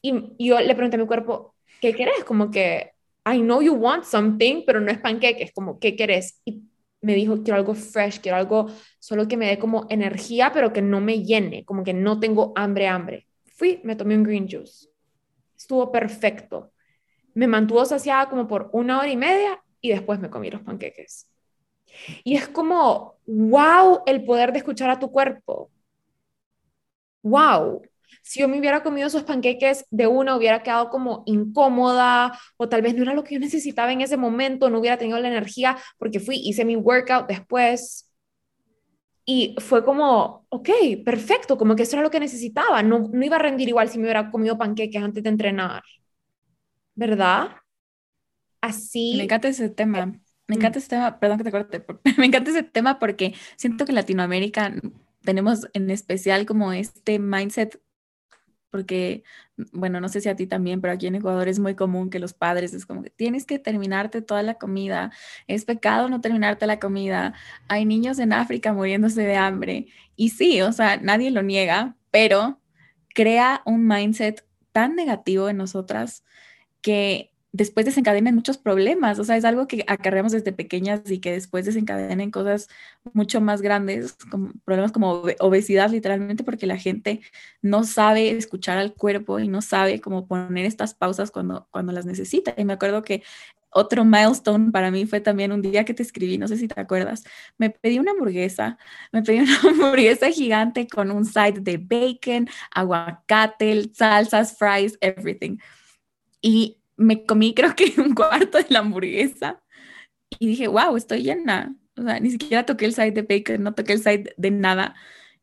y, yo le pregunté a mi cuerpo, ¿qué querés? Como que, I know you want something, pero no es panqueques, como, ¿qué querés? Y me dijo, quiero algo fresh, quiero algo solo que me dé como energía, pero que no me llene, como que no tengo hambre, hambre. Fui, me tomé un green juice. Estuvo perfecto. Me mantuvo saciada como por una hora y media y después me comí los panqueques. Y es como, wow, el poder de escuchar a tu cuerpo wow, si yo me hubiera comido esos panqueques de una, hubiera quedado como incómoda o tal vez no era lo que yo necesitaba en ese momento, no hubiera tenido la energía porque fui, hice mi workout después y fue como, ok, perfecto, como que eso era lo que necesitaba, no, no iba a rendir igual si me hubiera comido panqueques antes de entrenar, ¿verdad? Así. Me encanta ese tema. Me encanta ese tema, perdón que te corte, *laughs* me encanta ese tema porque siento que Latinoamérica tenemos en especial como este mindset, porque, bueno, no sé si a ti también, pero aquí en Ecuador es muy común que los padres es como que tienes que terminarte toda la comida, es pecado no terminarte la comida, hay niños en África muriéndose de hambre. Y sí, o sea, nadie lo niega, pero crea un mindset tan negativo en nosotras que después desencadenen muchos problemas, o sea, es algo que acarreamos desde pequeñas y que después desencadenen cosas mucho más grandes, como problemas como obesidad literalmente, porque la gente no sabe escuchar al cuerpo y no sabe cómo poner estas pausas cuando, cuando las necesita. Y me acuerdo que otro milestone para mí fue también un día que te escribí, no sé si te acuerdas, me pedí una hamburguesa, me pedí una *laughs* hamburguesa gigante con un side de bacon, aguacate, salsas, fries, everything. Y me comí creo que *laughs* un cuarto de la hamburguesa y dije, wow, estoy llena. O sea, ni siquiera toqué el side de bacon, no toqué el side de nada.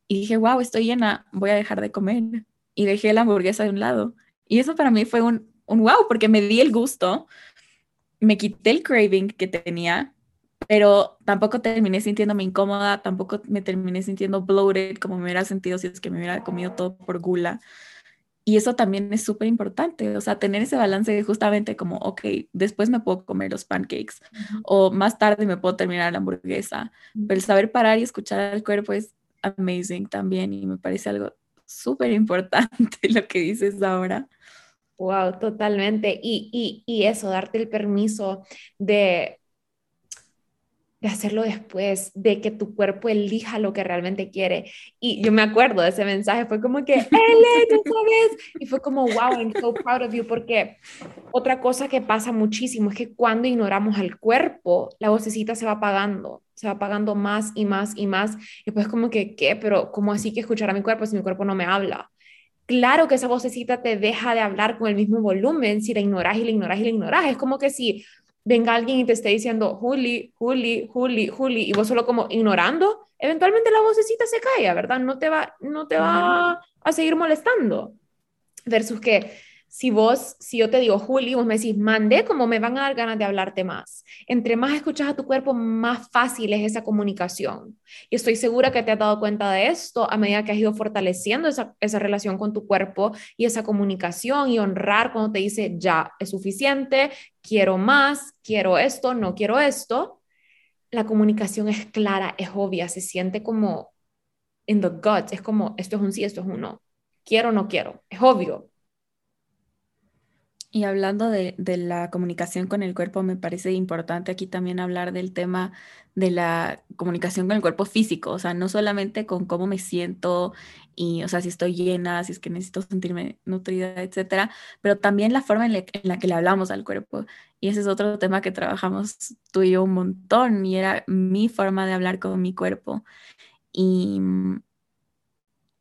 Y dije, wow, estoy llena, voy a dejar de comer. Y dejé la hamburguesa de un lado. Y eso para mí fue un, un wow, porque me di el gusto, me quité el craving que tenía, pero tampoco terminé sintiéndome incómoda, tampoco me terminé sintiendo bloated como me hubiera sentido si es que me hubiera comido todo por gula. Y eso también es súper importante, o sea, tener ese balance de justamente como, ok, después me puedo comer los pancakes o más tarde me puedo terminar la hamburguesa, pero el saber parar y escuchar al cuerpo es amazing también y me parece algo súper importante *laughs* lo que dices ahora. Wow, totalmente. Y, y, y eso, darte el permiso de, de hacerlo después, de que tu cuerpo elija lo que realmente quiere. Y yo me acuerdo de ese mensaje, fue como que, Elena, ¿sabes? Y fue como, wow, I'm so proud of you, porque otra cosa que pasa muchísimo es que cuando ignoramos al cuerpo, la vocecita se va apagando, se va apagando más y más y más. Y después como que, ¿qué? Pero ¿cómo así que escuchar a mi cuerpo si mi cuerpo no me habla? Claro que esa vocecita te deja de hablar con el mismo volumen si la ignoras y la ignoras y la ignoras. Es como que si venga alguien y te esté diciendo Juli, Juli, Juli, Juli, y vos solo como ignorando, eventualmente la vocecita se calla, ¿verdad? No te va, no te va a seguir molestando. Versus que Si vos, si yo te digo, Juli, vos me decís, mande, como me van a dar ganas de hablarte más. Entre más escuchas a tu cuerpo, más fácil es esa comunicación. Y estoy segura que te has dado cuenta de esto a medida que has ido fortaleciendo esa, esa relación con tu cuerpo y esa comunicación y honrar cuando te dice, ya, es suficiente, quiero más, quiero esto, no quiero esto. La comunicación es clara, es obvia, se siente como in the gut, es como, esto es un sí, esto es un no. Quiero no quiero, es obvio y hablando de, la comunicación con el cuerpo, me parece importante aquí también hablar del tema de la comunicación con el cuerpo físico, o sea, no solamente con cómo me siento y, o sea, si estoy llena, si es que necesito sentirme nutrida, etcétera, pero también la forma en, en la que le hablamos al cuerpo. Y ese es otro tema que trabajamos tú y yo un montón, y era mi forma de hablar con mi cuerpo. Y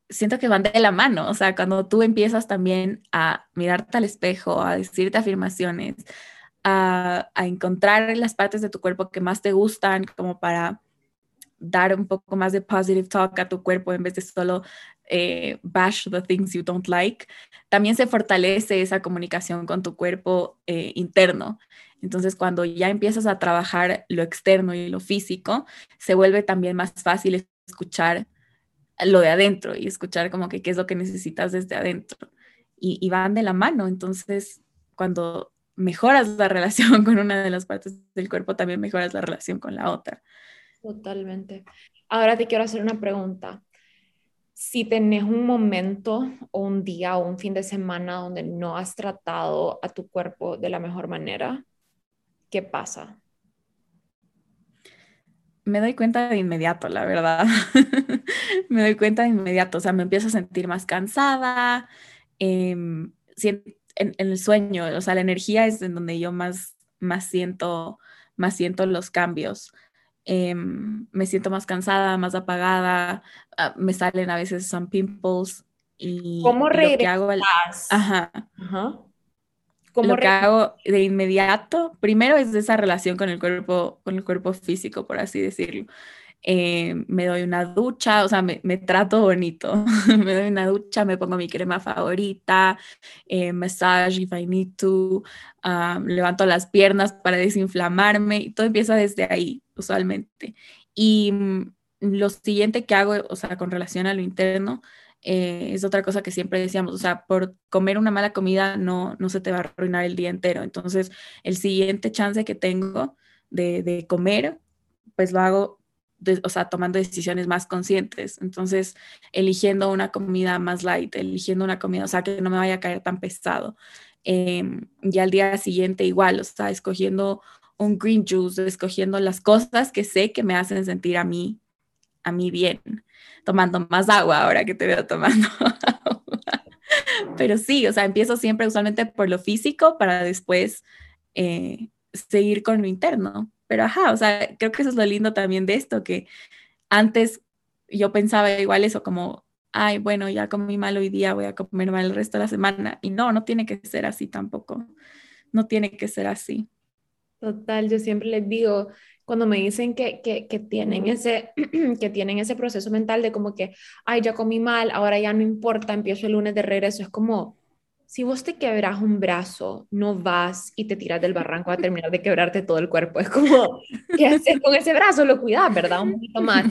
siento que van de la mano, o sea, cuando tú empiezas también a mirarte al espejo, a decirte afirmaciones, a, encontrar las partes de tu cuerpo que más te gustan, como para dar un poco más de positive talk a tu cuerpo en vez de solo eh, bash the things you don't like, también se fortalece esa comunicación con tu cuerpo eh, interno. Entonces, cuando ya empiezas a trabajar lo externo y lo físico, se vuelve también más fácil escuchar lo de adentro y escuchar como que qué es lo que necesitas desde adentro. Y, van de la mano. Entonces, cuando mejoras la relación *laughs* con una de las partes del cuerpo, también mejoras la relación con la otra. Totalmente. Ahora te quiero hacer una pregunta. Si tenés un momento o un día o un fin de semana donde no has tratado a tu cuerpo de la mejor manera, ¿qué pasa? Me doy cuenta de inmediato, la verdad. *laughs* me doy cuenta de inmediato, o sea, me empiezo a sentir más cansada, em, en, el sueño, o sea, la energía es en donde yo más, más, siento, más siento los cambios. Em, me siento más cansada, más apagada, ah, me salen a veces son pimples y ¿Cómo regresas? Hago Ajá. Ajá lo que hago de inmediato, primero es esa relación con el cuerpo, con el cuerpo físico, por así decirlo. Eh, me doy una ducha, o sea, me, trato bonito. *laughs* me doy una ducha, me pongo mi crema favorita, eh, massage if I need to, levanto las piernas para desinflamarme y todo empieza desde ahí, usualmente. Y mm, lo siguiente que hago, o sea, con relación a lo interno, eh, es otra cosa que siempre decíamos, o sea, por comer una mala comida no, no se te va a arruinar el día entero. Entonces, el siguiente chance que tengo de, comer, pues lo hago, o sea, tomando decisiones más conscientes. Entonces, eligiendo una comida más light, eligiendo una comida, o sea, que no me vaya a caer tan pesado. Em, y al día siguiente igual, o sea, escogiendo un green juice, escogiendo las cosas que sé que me hacen sentir a mí, a mí bien tomando más agua ahora que te veo tomando. *laughs* Pero sí, o sea, empiezo siempre usualmente por lo físico para después eh, seguir con lo interno. Pero ajá, o sea, creo que eso es lo lindo también de esto, que antes yo pensaba igual eso como, ay, bueno, ya comí mal hoy día, voy a comer mal el resto de la semana. Y no, no tiene que ser así tampoco. No tiene que ser así. Total, yo siempre les digo, cuando me dicen que, que, tienen ese, *clears throat* que tienen ese proceso mental de como que, ay, ya comí mal, ahora ya no importa, empiezo el lunes de regreso, es como, si vos te quebras un brazo, no vas y te tiras del barranco a terminar de quebrarte todo el cuerpo. Es como, ¿qué haces con ese brazo? Lo cuidas, ¿verdad? Un poquito más.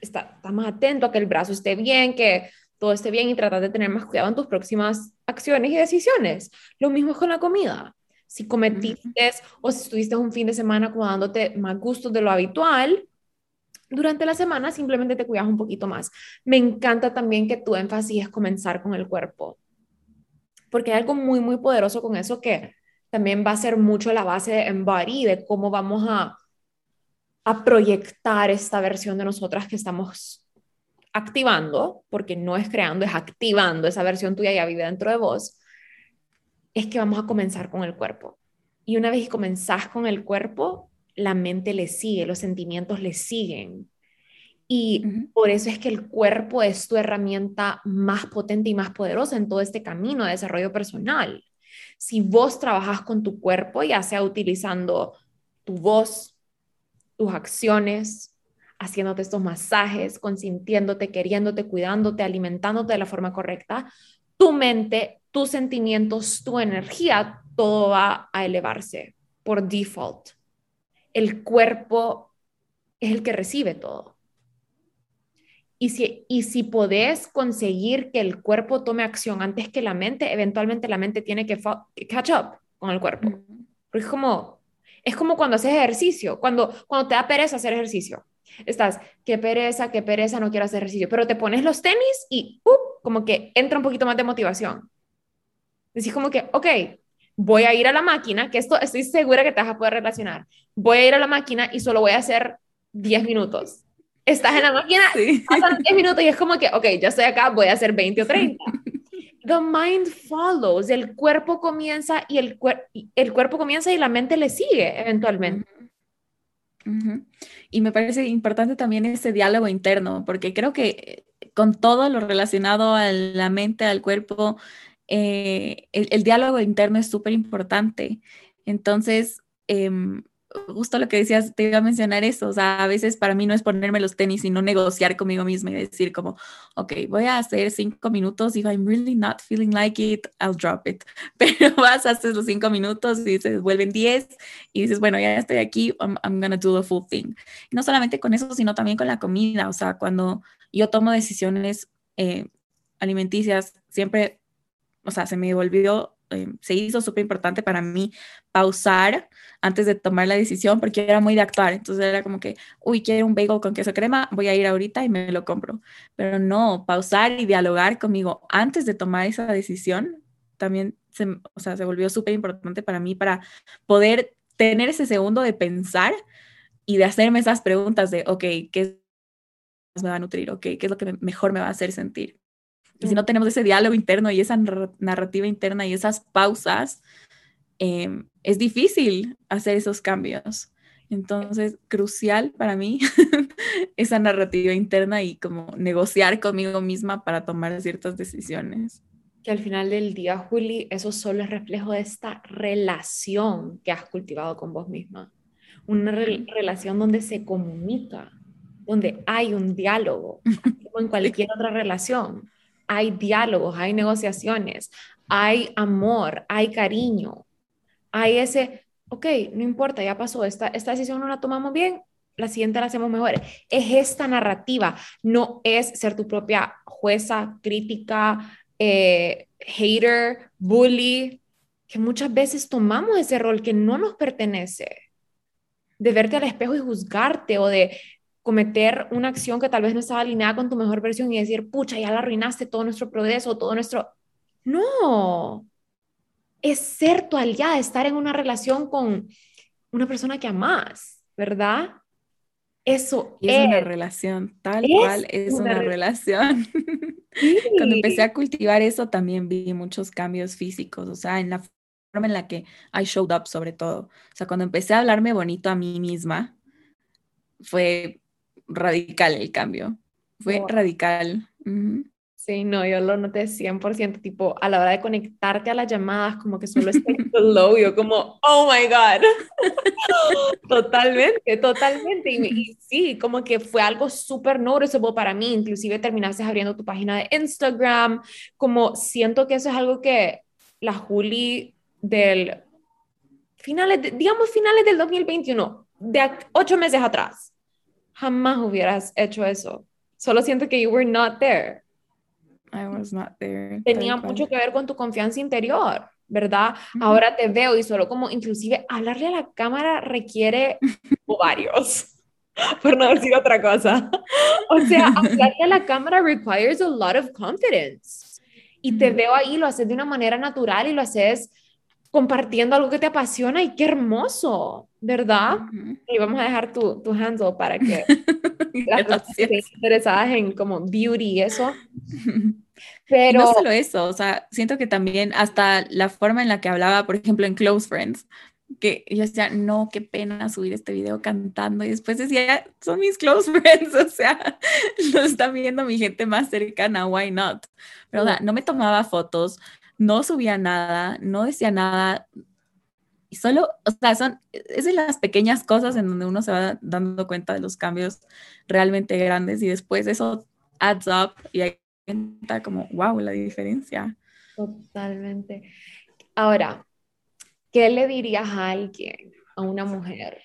Está, está, más atento a que el brazo esté bien, que todo esté bien y tratar de tener más cuidado en tus próximas acciones y decisiones. Lo mismo es con la comida si cometiste o si estuviste un fin de semana como dándote más gustos de lo habitual, durante la semana simplemente te cuidas un poquito más. Me encanta también que tu énfasis es comenzar con el cuerpo, porque hay algo muy, muy poderoso con eso que también va a ser mucho la base de Embody, de cómo vamos a, a proyectar esta versión de nosotras que estamos activando, porque no es creando, es activando esa versión tuya ya vive dentro de vos es que vamos a comenzar con el cuerpo. Y una vez que comenzás con el cuerpo, la mente le sigue, los sentimientos le siguen. Y por eso es que el cuerpo es tu herramienta más potente y más poderosa en todo este camino de desarrollo personal. Si vos trabajas con tu cuerpo, ya sea utilizando tu voz, tus acciones, haciéndote estos masajes, consintiéndote, queriéndote, cuidándote, alimentándote de la forma correcta, tu mente, tus sentimientos, tu energía, todo va a elevarse por default. El cuerpo es el que recibe todo. Y si, y si podés conseguir que el cuerpo tome acción antes que la mente, eventualmente la mente tiene que catch up con el cuerpo. es como, es como cuando haces ejercicio, cuando, cuando te da pereza hacer ejercicio. Estás, qué pereza, qué pereza, no quiero hacer ejercicio, pero te pones los tenis y uh, como que entra un poquito más de motivación. Decís como que, ok, voy a ir a la máquina, que esto estoy segura que te vas a poder relacionar. Voy a ir a la máquina y solo voy a hacer 10 minutos estás en la máquina, pasan 10 minutos y es como que, ok, ya estoy acá, voy a hacer 20 o 30. The mind follows, el cuerpo comienza y el, el cuerpo comienza y la mente le sigue eventualmente. Y me parece importante también ese diálogo interno, porque creo que con todo lo relacionado a la mente, al cuerpo, eh, el, diálogo interno es súper importante. Entonces, eh, justo lo que decías, te iba a mencionar eso, o sea, a veces para mí no es ponerme los tenis, sino negociar conmigo misma y decir como, ok, voy a hacer cinco minutos, if I'm really not feeling like it, I'll drop it. *laughs* Pero vas, haces los cinco minutos y se vuelven diez y dices, bueno, ya estoy aquí, I'm, I'm gonna do the full thing. Y no solamente con eso, sino también con la comida, o sea, cuando yo tomo decisiones eh, alimenticias, siempre, o sea, se me volvió eh, se hizo súper importante para mí pausar antes de tomar la decisión porque era muy de actuar. Entonces era como que, uy, quiero un bagel con queso crema, voy a ir ahorita y me lo compro. Pero no, pausar y dialogar conmigo antes de tomar esa decisión también se, o sea, se volvió súper importante para mí para poder tener ese segundo de pensar y de hacerme esas preguntas de, ok, ¿qué me va a nutrir? Ok, ¿qué es lo que mejor me va a hacer sentir? Y si no tenemos ese diálogo interno y esa narrativa interna y esas pausas, em, es difícil hacer esos cambios. Entonces, crucial para mí *laughs* esa narrativa interna y como negociar conmigo misma para tomar ciertas decisiones. Que al final del día, Juli, eso solo es reflejo de esta relación que has cultivado con vos misma. Una relación donde se comunica, donde hay un diálogo, como en cualquier otra relación. Hay diálogos, hay negociaciones, hay amor, hay cariño, hay ese, ok, no importa, ya pasó, esta, esta decisión no la tomamos bien, la siguiente la hacemos mejor. Es esta narrativa, no es ser tu propia jueza, crítica, eh, hater, bully, que muchas veces tomamos ese rol que no nos pertenece, de verte al espejo y juzgarte o de cometer una acción que tal vez no estaba alineada con tu mejor versión y decir, pucha, ya la arruinaste todo nuestro progreso, todo nuestro... No, es ser tu aliada, estar en una relación con una persona que amas, ¿verdad? Eso es, una relación, tal cual es una, relación. *laughs* Cuando empecé a cultivar eso también vi muchos cambios físicos, o sea, en la forma en la que I showed up sobre todo. O sea, cuando empecé a hablarme bonito a mí misma, fue radical el cambio. Fue radical. Sí, no, yo lo noté 100%, tipo, a la hora de conectarte a las llamadas, como que solo estoy *laughs* low, yo como, oh my God. *laughs* totalmente, totalmente. Y, *laughs* sí, como que fue algo súper noticeable para mí, inclusive terminaste abriendo tu página de Instagram, como siento que eso es algo que la Juli del finales, digamos finales del 2021, de ocho meses atrás, jamás hubieras hecho eso. Solo siento que you were not there. I was not there. Tenía mucho que ver con tu confianza interior, ¿verdad? Ahora te veo y solo como inclusive hablarle a la cámara requiere *laughs* ovarios. *laughs* por no decir otra cosa. O sea, *laughs* hablarle a la cámara requires a lot of confidence. Y te veo ahí, lo haces de una manera natural y lo haces compartiendo algo que te apasiona y qué hermoso, ¿verdad? Y vamos a dejar tu, tu handle para que *laughs* las personas estén interesadas en como beauty y eso. *laughs* Pero... No solo eso, o sea, siento que también hasta la forma en la que hablaba, por ejemplo, en Close Friends, que yo decía, no, qué pena subir este video cantando y después decía, son mis close *laughs* friends, o sea, lo están viendo mi gente más cercana, why not? Pero o sea, no me tomaba fotos, no subía nada, no decía nada. Y solo, o sea, son, es de las pequeñas cosas en donde uno se va dando cuenta de los cambios realmente grandes y después eso adds up y ahí está como, wow, la diferencia. Totalmente. Ahora, ¿qué le dirías a alguien, a una mujer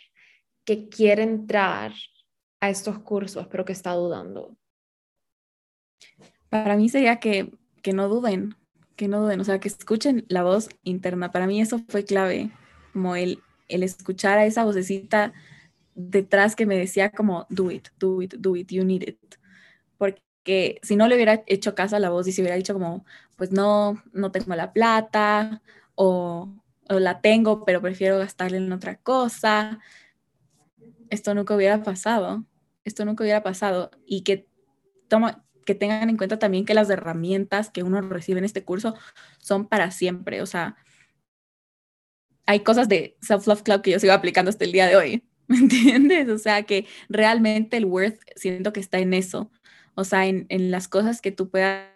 que quiere entrar a estos cursos pero que está dudando? Para mí sería que, que no duden, que no duden, o sea, que escuchen la voz interna. Para mí eso fue clave, como el, el escuchar a esa vocecita detrás que me decía como, do it, do it, do it, you need it. Porque si no le hubiera hecho caso a la voz y se hubiera dicho como, pues no, no tengo la plata o, la tengo, pero prefiero gastarla en otra cosa, esto nunca hubiera pasado, esto nunca hubiera pasado. Y que toma, que tengan en cuenta también que las herramientas que uno recibe en este curso son para siempre. O sea, hay cosas de Self-Love Club que yo sigo aplicando hasta el día de hoy. *laughs* ¿Me entiendes? O sea, que realmente el worth siento que está en eso. O sea, en, en las cosas que tú puedas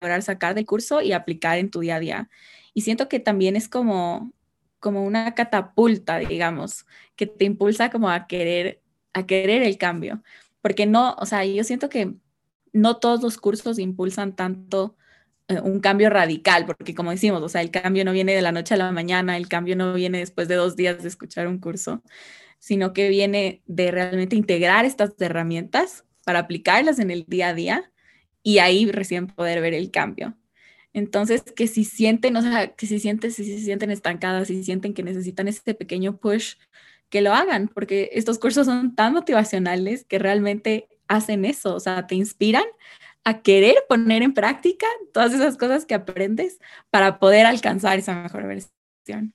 lograr sacar del curso y aplicar en tu día a día. Y siento que también es como, como una catapulta, digamos, que te impulsa como a querer, a querer el cambio. Porque no, o sea, yo siento que no todos los cursos impulsan tanto un cambio radical, porque como decimos, o sea, el cambio no viene de la noche a la mañana, el cambio no viene después de dos días de escuchar un curso, sino que viene de realmente integrar estas herramientas para aplicarlas en el día a día y ahí recién poder ver el cambio. Entonces, que si sienten, o sea, que si sienten, si se sienten estancadas, si sienten que necesitan ese pequeño push, que lo hagan, porque estos cursos son tan motivacionales que realmente hacen eso, o sea, te inspiran a querer poner en práctica todas esas cosas que aprendes para poder alcanzar esa mejor versión.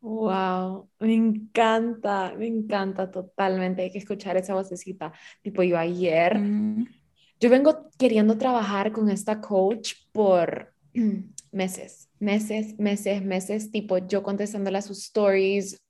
Wow, me encanta, me encanta totalmente. Hay que escuchar esa vocecita. Tipo, yo ayer, mm. yo vengo queriendo trabajar con esta coach por *clears throat* meses, meses, meses, meses. Tipo, yo contestándole a sus stories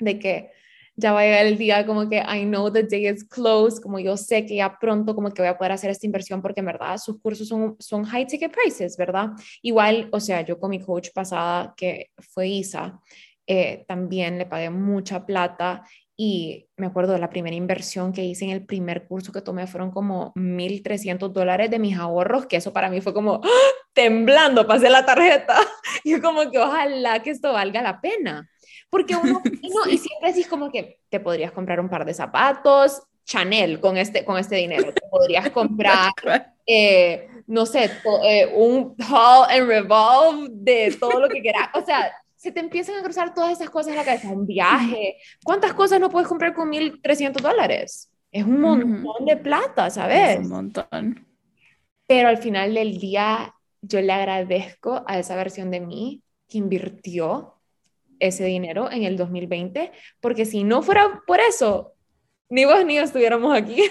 de que ya va a llegar el día como que I know the day is close, como yo sé que ya pronto como que voy a poder hacer esta inversión porque en verdad sus cursos son, son high ticket prices, ¿verdad? Igual, o sea, yo con mi coach pasada que fue Isa, eh, también le pagué mucha plata y me acuerdo de la primera inversión que hice en el primer curso que tomé fueron como 1.300 dólares de mis ahorros, que eso para mí fue como ¡ah! temblando, pasé la tarjeta *laughs* y como que ojalá que esto valga la pena. Porque uno, *laughs* y, no, y siempre decís como que te podrías comprar un par de zapatos, Chanel con este, con este dinero, te podrías *laughs* comprar, eh, no sé, eh, un haul and revolve de todo lo que quieras. O sea, se te empiezan a cruzar todas esas cosas en la cabeza, un viaje. ¿Cuántas cosas no puedes comprar con 1.300 dólares? Es un montón de plata, ¿sabes? Es un montón. Pero al final del día, yo le agradezco a esa versión de mí que invirtió ese dinero en el 2020, porque si no fuera por eso, ni vos ni yo estuviéramos aquí.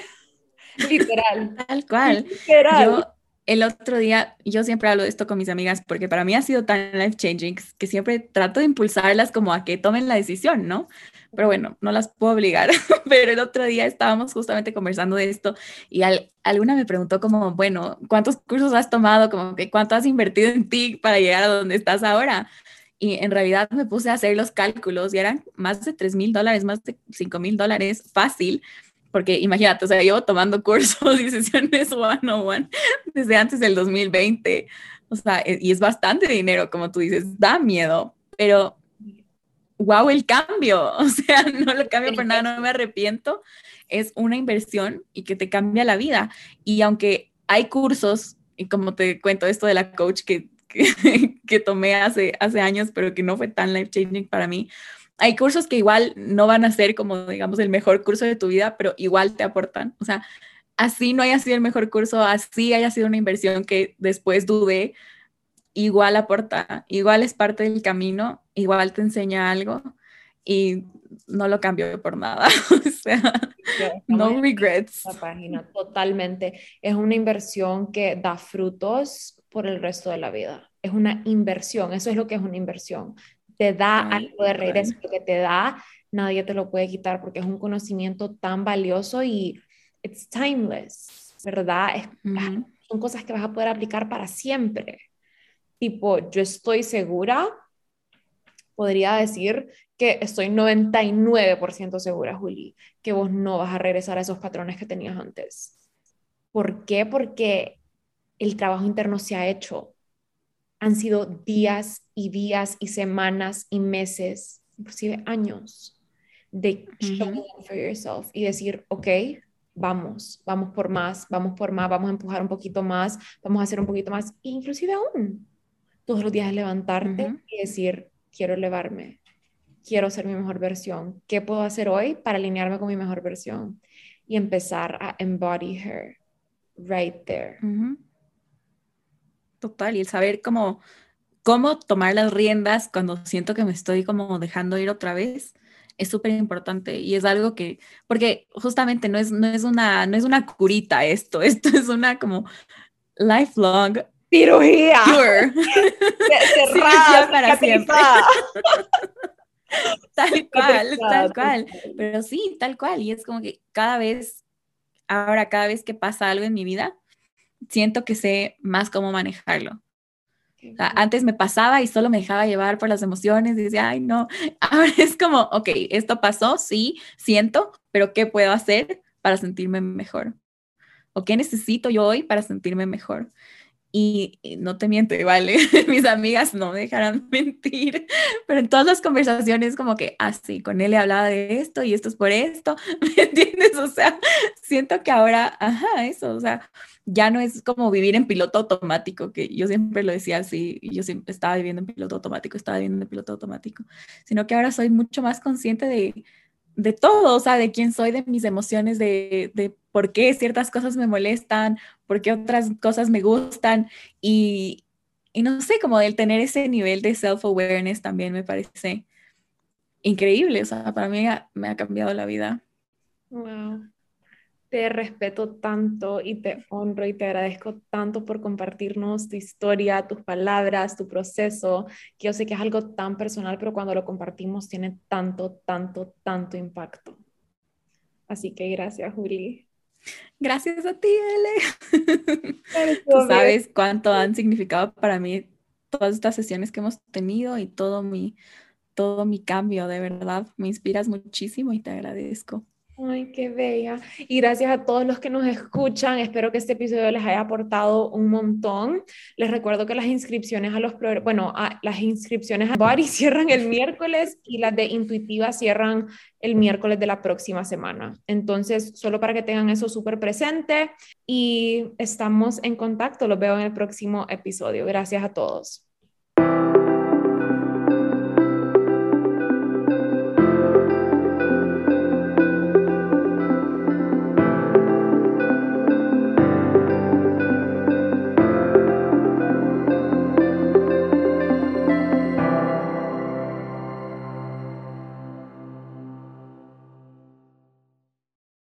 *laughs* Literal. Tal cual. Literal. Yo, el otro día, yo siempre hablo de esto con mis amigas porque para mí ha sido tan life changing que siempre trato de impulsarlas como a que tomen la decisión, ¿no? Pero bueno, no las puedo obligar. *laughs* Pero el otro día estábamos justamente conversando de esto y alguna me preguntó como, bueno, ¿cuántos cursos has tomado? Como que cuánto has invertido en ti para llegar a donde estás ahora? Y en realidad me puse a hacer los cálculos y eran más de 3 mil dólares, más de 5 mil dólares fácil, porque imagínate, o sea, llevo tomando *laughs* cursos y sesiones one-on-one desde antes del 2020, o sea, e, y es bastante dinero, como tú dices, da miedo, pero wow, el cambio, *laughs* o sea, no lo cambio por nada, no me arrepiento, es una inversión y que te cambia la vida. Y aunque hay cursos, y como te cuento esto de la coach que *laughs* que, tomé hace, hace años, pero que no fue tan life changing para mí. Hay cursos que igual no van a ser como, digamos, el mejor curso de tu vida, pero igual te aportan. O sea, así no haya sido el mejor curso, así haya sido una inversión que después dudé, igual aporta, igual es parte del camino, igual te enseña algo y no lo cambio por nada. *laughs* o sea, no regrets. La página, totalmente. Es una inversión que da frutos por el resto de la vida. Es una inversión, eso es lo que es una inversión. Te da algo de regreso, lo que te da, nadie te lo puede quitar porque es un conocimiento tan valioso y it's timeless, ¿verdad? Son cosas que vas a poder aplicar para siempre. Tipo, yo estoy segura, podría decir que estoy 99% segura, Juli, que vos no vas a regresar a esos patrones que tenías antes. ¿Por qué? Porque el trabajo interno se ha hecho. han sido días y días y semanas y meses, inclusive años, de showing for yourself y decir, ok, vamos, vamos por más, vamos por más, vamos a empujar un poquito más, vamos a hacer un poquito más, inclusive aún todos los días levantarte y decir, quiero elevarme, quiero ser mi mejor versión, ¿qué puedo hacer hoy para alinearme con mi mejor versión? Y empezar a embody her right there. Total, y el saber cómo, cómo tomar las riendas cuando siento que me estoy como dejando ir otra vez es súper importante y es algo que, porque justamente no es, no, es una, no es una curita esto, *laughs* esto es una como lifelong cirugía. Cure. *laughs* *laughs* Cerrada, para siempre. tal cual, tal cual. Pero sí, tal cual. Y es como que cada vez, ahora cada vez que pasa algo en mi vida, siento que sé más cómo manejarlo. antes me pasaba y solo me dejaba llevar por las emociones y decía, ay, no. *laughs* Ahora es como, ok, esto pasó, sí, siento, pero ¿qué puedo hacer para sentirme mejor? ¿O qué necesito yo hoy para sentirme mejor? Y, no te miento, vale, *laughs* mis amigas no dejarán *laughs* mentir, pero en todas las conversaciones como que, ah, sí, con él le hablaba de esto y esto es por esto, *laughs* ¿me entiendes? O sea, siento que ahora, ajá, eso, o sea, ya no es como vivir en piloto automático, que yo siempre lo decía así, yo siempre estaba viviendo en piloto automático, estaba viviendo en piloto automático, sino que ahora soy mucho más consciente de, de todo, o sea, de quién soy, de mis emociones, de, de por qué ciertas cosas me molestan, por qué otras cosas me gustan y, y no sé, como el tener ese nivel de self-awareness también me parece increíble, o sea, para mí me ha cambiado la vida. Wow te respeto tanto y te honro y te agradezco tanto por compartirnos tu historia, tus palabras, tu proceso, que yo sé que es algo tan personal, pero cuando lo compartimos tiene tanto, tanto, tanto impacto. Así que gracias, Juli. Gracias a ti, Ele. *laughs* Tú sabes cuánto han significado para mí todas estas sesiones que hemos tenido y todo mi, todo mi cambio, de verdad. Me inspiras muchísimo y te agradezco. Ay, qué bella. Y gracias a todos los que nos escuchan. Espero que este episodio les haya aportado un montón. Les recuerdo que las inscripciones a los, bueno, a, las inscripciones a Body *laughs* cierran el miércoles y las de Intuitiva cierran el miércoles de la próxima semana. Entonces, solo para que tengan eso súper presente y estamos en contacto. Los veo en el próximo episodio. Gracias a todos.